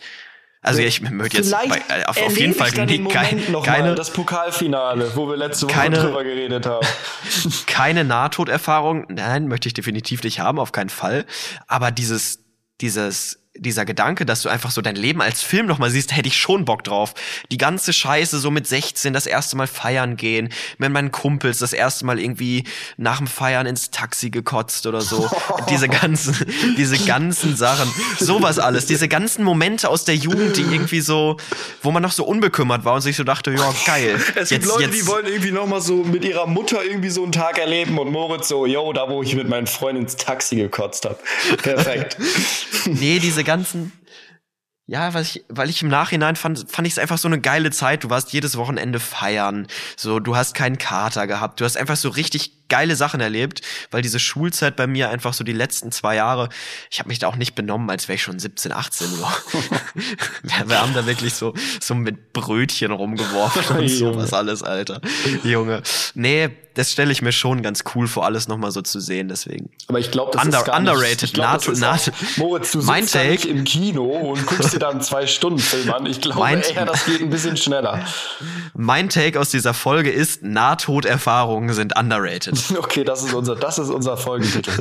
Also ich möchte jetzt bei, äh, auf, auf jeden Fall nie, kein, noch keine das Pokalfinale, wo wir letzte Woche keine, drüber geredet haben. keine Nahtoderfahrung, nein, möchte ich definitiv nicht haben, auf keinen Fall. Aber dieses dieses dieser Gedanke, dass du einfach so dein Leben als Film noch mal siehst, hätte ich schon Bock drauf. Die ganze Scheiße so mit 16 das erste Mal feiern gehen, mit meinen Kumpels das erste Mal irgendwie nach dem Feiern ins Taxi gekotzt oder so. diese ganzen, diese ganzen Sachen, sowas alles, diese ganzen Momente aus der Jugend, die irgendwie so, wo man noch so unbekümmert war und sich so dachte, ja geil. Es gibt jetzt, Leute, jetzt, die wollen irgendwie noch mal so mit ihrer Mutter irgendwie so einen Tag erleben und Moritz so, yo, da wo ich mit meinen Freunden ins Taxi gekotzt habe. Perfekt. nee, diese diese ganzen, ja, was ich, weil ich im Nachhinein fand, fand ich es einfach so eine geile Zeit. Du warst jedes Wochenende feiern, so, du hast keinen Kater gehabt, du hast einfach so richtig geile Sachen erlebt, weil diese Schulzeit bei mir einfach so die letzten zwei Jahre, ich habe mich da auch nicht benommen, als wäre ich schon 17, 18 so. wir, wir, haben da wirklich so so mit Brötchen rumgeworfen und sowas alles, Alter. Junge. Nee, das stelle ich mir schon ganz cool vor, alles nochmal so zu sehen, deswegen. Aber ich glaube, das Under, ist gar underrated. Nicht, ich glaub, NATO, NATO. Moritz, du sitzt mein Take, nicht im Kino und guckst dir dann zwei Stunden Film an. Ich glaube mein, eher, das geht ein bisschen schneller. Mein Take aus dieser Folge ist, Nahtoderfahrungen sind underrated. Okay, das ist unser, das ist unser Folgentitel.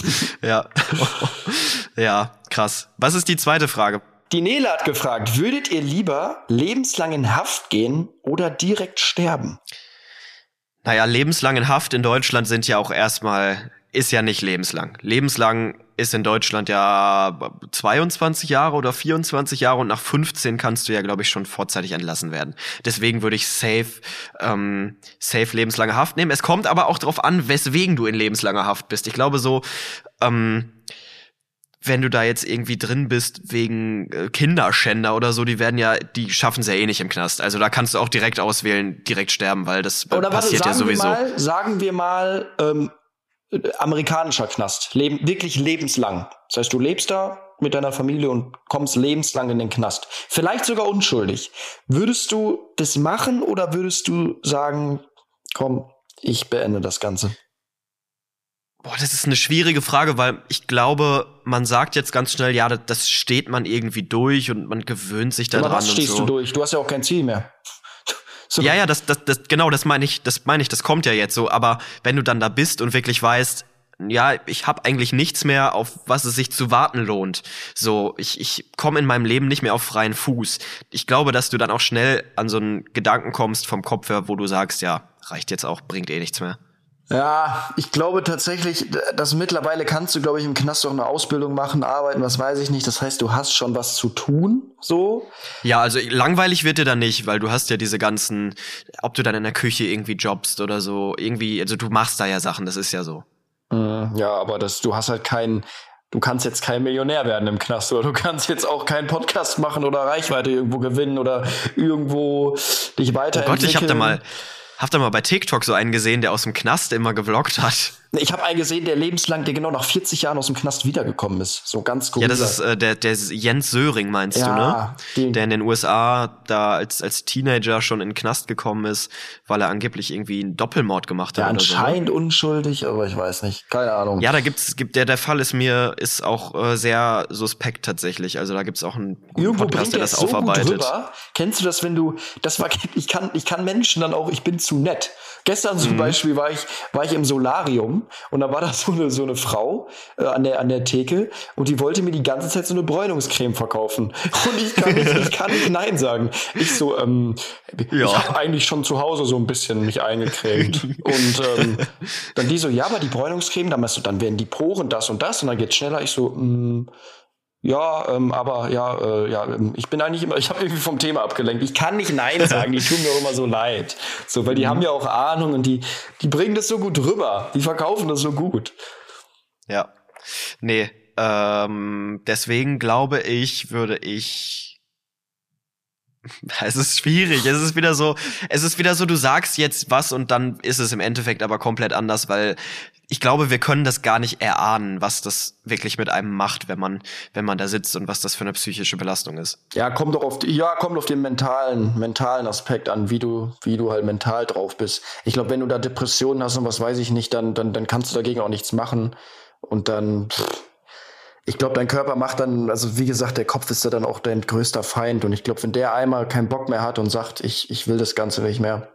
ja. ja, krass. Was ist die zweite Frage? Die Nele hat gefragt, würdet ihr lieber lebenslang in Haft gehen oder direkt sterben? Naja, lebenslang in Haft in Deutschland sind ja auch erstmal, ist ja nicht lebenslang. Lebenslang ist in Deutschland ja 22 Jahre oder 24 Jahre und nach 15 kannst du ja, glaube ich, schon vorzeitig entlassen werden. Deswegen würde ich safe, ähm, safe lebenslange Haft nehmen. Es kommt aber auch darauf an, weswegen du in lebenslanger Haft bist. Ich glaube so, ähm, wenn du da jetzt irgendwie drin bist wegen äh, Kinderschänder oder so, die werden ja, die schaffen es ja eh nicht im Knast. Also da kannst du auch direkt auswählen, direkt sterben, weil das oder passiert warte, ja sowieso. Wir mal, sagen wir mal, ähm, amerikanischer Knast, leben, wirklich lebenslang. Das heißt, du lebst da mit deiner Familie und kommst lebenslang in den Knast. Vielleicht sogar unschuldig. Würdest du das machen oder würdest du sagen, komm, ich beende das Ganze? Boah, das ist eine schwierige Frage, weil ich glaube, man sagt jetzt ganz schnell, ja, das, das steht man irgendwie durch und man gewöhnt sich daran. Aber was stehst so. du durch? Du hast ja auch kein Ziel mehr. So. Ja, ja, das, das, das, genau, das meine ich, das meine ich, das kommt ja jetzt so. Aber wenn du dann da bist und wirklich weißt, ja, ich habe eigentlich nichts mehr, auf was es sich zu warten lohnt. So, ich, ich komme in meinem Leben nicht mehr auf freien Fuß. Ich glaube, dass du dann auch schnell an so einen Gedanken kommst vom Kopf her, wo du sagst, ja, reicht jetzt auch, bringt eh nichts mehr. Ja, ich glaube tatsächlich, dass mittlerweile kannst du, glaube ich, im Knast auch eine Ausbildung machen, arbeiten, was weiß ich nicht. Das heißt, du hast schon was zu tun, so. Ja, also langweilig wird dir da nicht, weil du hast ja diese ganzen, ob du dann in der Küche irgendwie jobst oder so, irgendwie, also du machst da ja Sachen, das ist ja so. Mhm, ja, aber das, du hast halt keinen, du kannst jetzt kein Millionär werden im Knast oder du kannst jetzt auch keinen Podcast machen oder Reichweite irgendwo gewinnen oder irgendwo dich weiterentwickeln. Oh Gott, ich hab da mal, hab da mal bei TikTok so einen gesehen, der aus dem Knast immer gevloggt hat. Ich habe einen gesehen, der lebenslang, der genau nach 40 Jahren aus dem Knast wiedergekommen ist. So ganz gut. Ja, das ist äh, der, der Jens Söring, meinst ja, du, ne? Der in den USA da als, als Teenager schon in den Knast gekommen ist, weil er angeblich irgendwie einen Doppelmord gemacht hat. Ja, anscheinend so, ne? unschuldig, aber ich weiß nicht. Keine Ahnung. Ja, da gibt's, gibt der, der Fall ist mir, ist auch äh, sehr suspekt tatsächlich. Also da gibt's auch einen guten Irgendwo Podcast, der das so aufarbeitet. Kennst du das, wenn du, das war, ich kann, ich kann Menschen dann auch, ich bin zu nett. Gestern zum mhm. Beispiel war ich, war ich im Solarium und da war da so eine, so eine Frau äh, an, der, an der Theke und die wollte mir die ganze Zeit so eine Bräunungscreme verkaufen. Und ich kann nicht, ich kann nicht Nein sagen. Ich so, ähm, ja. ich habe eigentlich schon zu Hause so ein bisschen mich eingecremt. und ähm, dann die so, ja, aber die Bräunungscreme, dann, du, dann werden die Poren das und das und dann geht's schneller. Ich so, mh, mm, ja, ähm, aber ja, äh, ja, ähm, ich bin eigentlich immer, ich habe irgendwie vom Thema abgelenkt. Ich kann nicht Nein sagen, die tun mir auch immer so leid. So, weil die mhm. haben ja auch Ahnung und die, die bringen das so gut rüber. Die verkaufen das so gut. Ja. Nee, ähm, deswegen glaube ich, würde ich es ist schwierig. Es ist wieder so, es ist wieder so, du sagst jetzt was und dann ist es im Endeffekt aber komplett anders, weil ich glaube, wir können das gar nicht erahnen, was das wirklich mit einem macht, wenn man, wenn man da sitzt und was das für eine psychische Belastung ist. Ja, kommt doch auf, ja, kommt auf den mentalen, mentalen Aspekt an, wie du, wie du halt mental drauf bist. Ich glaube, wenn du da Depressionen hast und was weiß ich nicht, dann, dann, dann kannst du dagegen auch nichts machen und dann, ich glaube, dein Körper macht dann, also wie gesagt, der Kopf ist ja dann auch dein größter Feind. Und ich glaube, wenn der einmal keinen Bock mehr hat und sagt, ich, ich will das Ganze nicht mehr,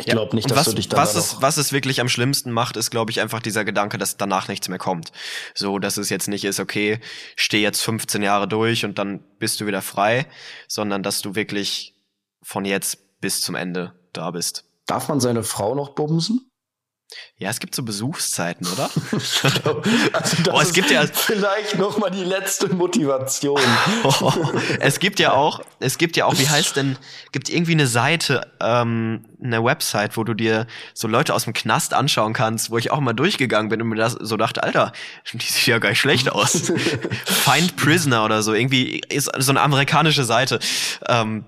ich ja. glaube nicht, dass was, du dich dann. Was, es, was es wirklich am schlimmsten macht, ist, glaube ich, einfach dieser Gedanke, dass danach nichts mehr kommt. So, dass es jetzt nicht ist, okay, steh jetzt 15 Jahre durch und dann bist du wieder frei, sondern dass du wirklich von jetzt bis zum Ende da bist. Darf man seine Frau noch bumsen? Ja, es gibt so Besuchszeiten, oder? also das oh, es gibt ja vielleicht noch mal die letzte Motivation. oh, es gibt ja auch, es gibt ja auch, wie heißt denn, gibt irgendwie eine Seite, ähm, eine Website, wo du dir so Leute aus dem Knast anschauen kannst, wo ich auch mal durchgegangen bin und mir das so dachte, Alter, die sieht ja gar nicht schlecht aus. Find Prisoner oder so, irgendwie ist so eine amerikanische Seite, ähm,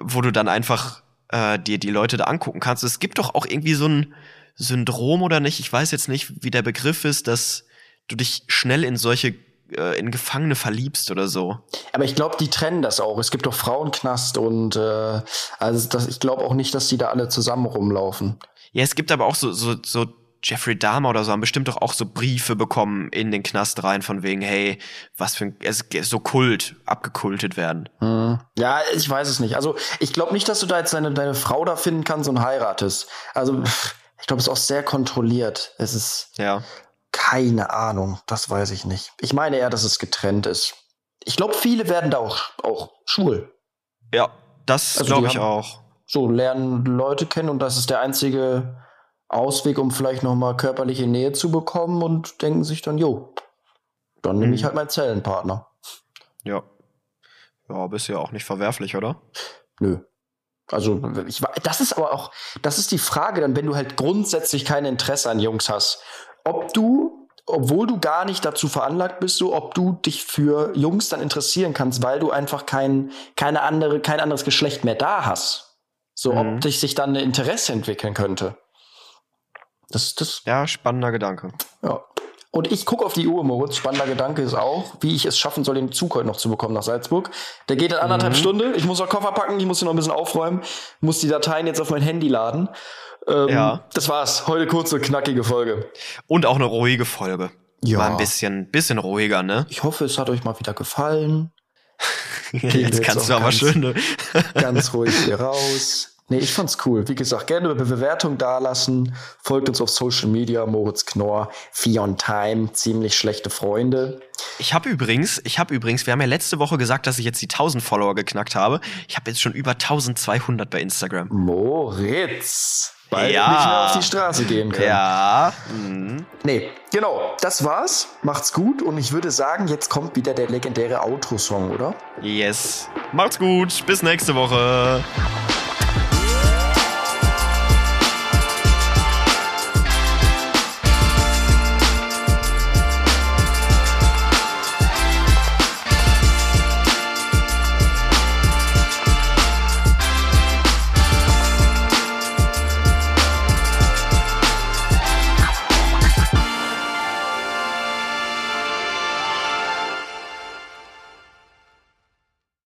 wo du dann einfach äh, dir die Leute da angucken kannst. Es gibt doch auch irgendwie so ein Syndrom oder nicht, ich weiß jetzt nicht, wie der Begriff ist, dass du dich schnell in solche äh, in Gefangene verliebst oder so. Aber ich glaube, die trennen das auch. Es gibt doch Frauenknast und äh, also das, ich glaube auch nicht, dass die da alle zusammen rumlaufen. Ja, es gibt aber auch so, so, so Jeffrey Dahmer oder so haben bestimmt doch auch so Briefe bekommen in den Knast rein von wegen, hey, was für ein, es ist so Kult, abgekultet werden. Hm. Ja, ich weiß es nicht. Also ich glaube nicht, dass du da jetzt deine, deine Frau da finden kannst und heiratest. Also ich glaube, es ist auch sehr kontrolliert. Es ist ja. keine Ahnung. Das weiß ich nicht. Ich meine eher, dass es getrennt ist. Ich glaube, viele werden da auch, auch schwul. Ja, das also glaube ich auch. So lernen Leute kennen und das ist der einzige Ausweg, um vielleicht noch mal körperliche Nähe zu bekommen und denken sich dann, jo, dann nehme ich mhm. halt meinen Zellenpartner. Ja. Ja, bist ja auch nicht verwerflich, oder? Nö. Also ich, das ist aber auch, das ist die Frage dann, wenn du halt grundsätzlich kein Interesse an Jungs hast, ob du, obwohl du gar nicht dazu veranlagt bist, so ob du dich für Jungs dann interessieren kannst, weil du einfach kein, keine andere, kein anderes Geschlecht mehr da hast. So, mhm. ob dich sich dann ein Interesse entwickeln könnte. Das, das. Ja, spannender Gedanke. Ja. Und ich gucke auf die Uhr, Moritz. Spannender Gedanke ist auch, wie ich es schaffen soll, den Zug heute noch zu bekommen nach Salzburg. Der geht in anderthalb mhm. Stunden. Ich muss noch Koffer packen, ich muss hier noch ein bisschen aufräumen, muss die Dateien jetzt auf mein Handy laden. Ähm, ja. Das war's. Heute kurze, knackige Folge. Und auch eine ruhige Folge. Ja. War ein bisschen, bisschen ruhiger, ne? Ich hoffe, es hat euch mal wieder gefallen. jetzt, jetzt kannst du aber ganz, schön, ne? ganz ruhig hier raus. Nee, ich fand's cool. Wie gesagt, gerne eine Bewertung dalassen. Folgt uns auf Social Media, Moritz Knorr, Fion Time, ziemlich schlechte Freunde. Ich habe übrigens, ich habe übrigens, wir haben ja letzte Woche gesagt, dass ich jetzt die 1000 Follower geknackt habe. Ich habe jetzt schon über 1200 bei Instagram. Moritz. Weil ja. nicht mehr auf die Straße gehen können. Ja. Mhm. Nee, genau. Das war's. Macht's gut. Und ich würde sagen, jetzt kommt wieder der legendäre Outro-Song, oder? Yes. Macht's gut. Bis nächste Woche.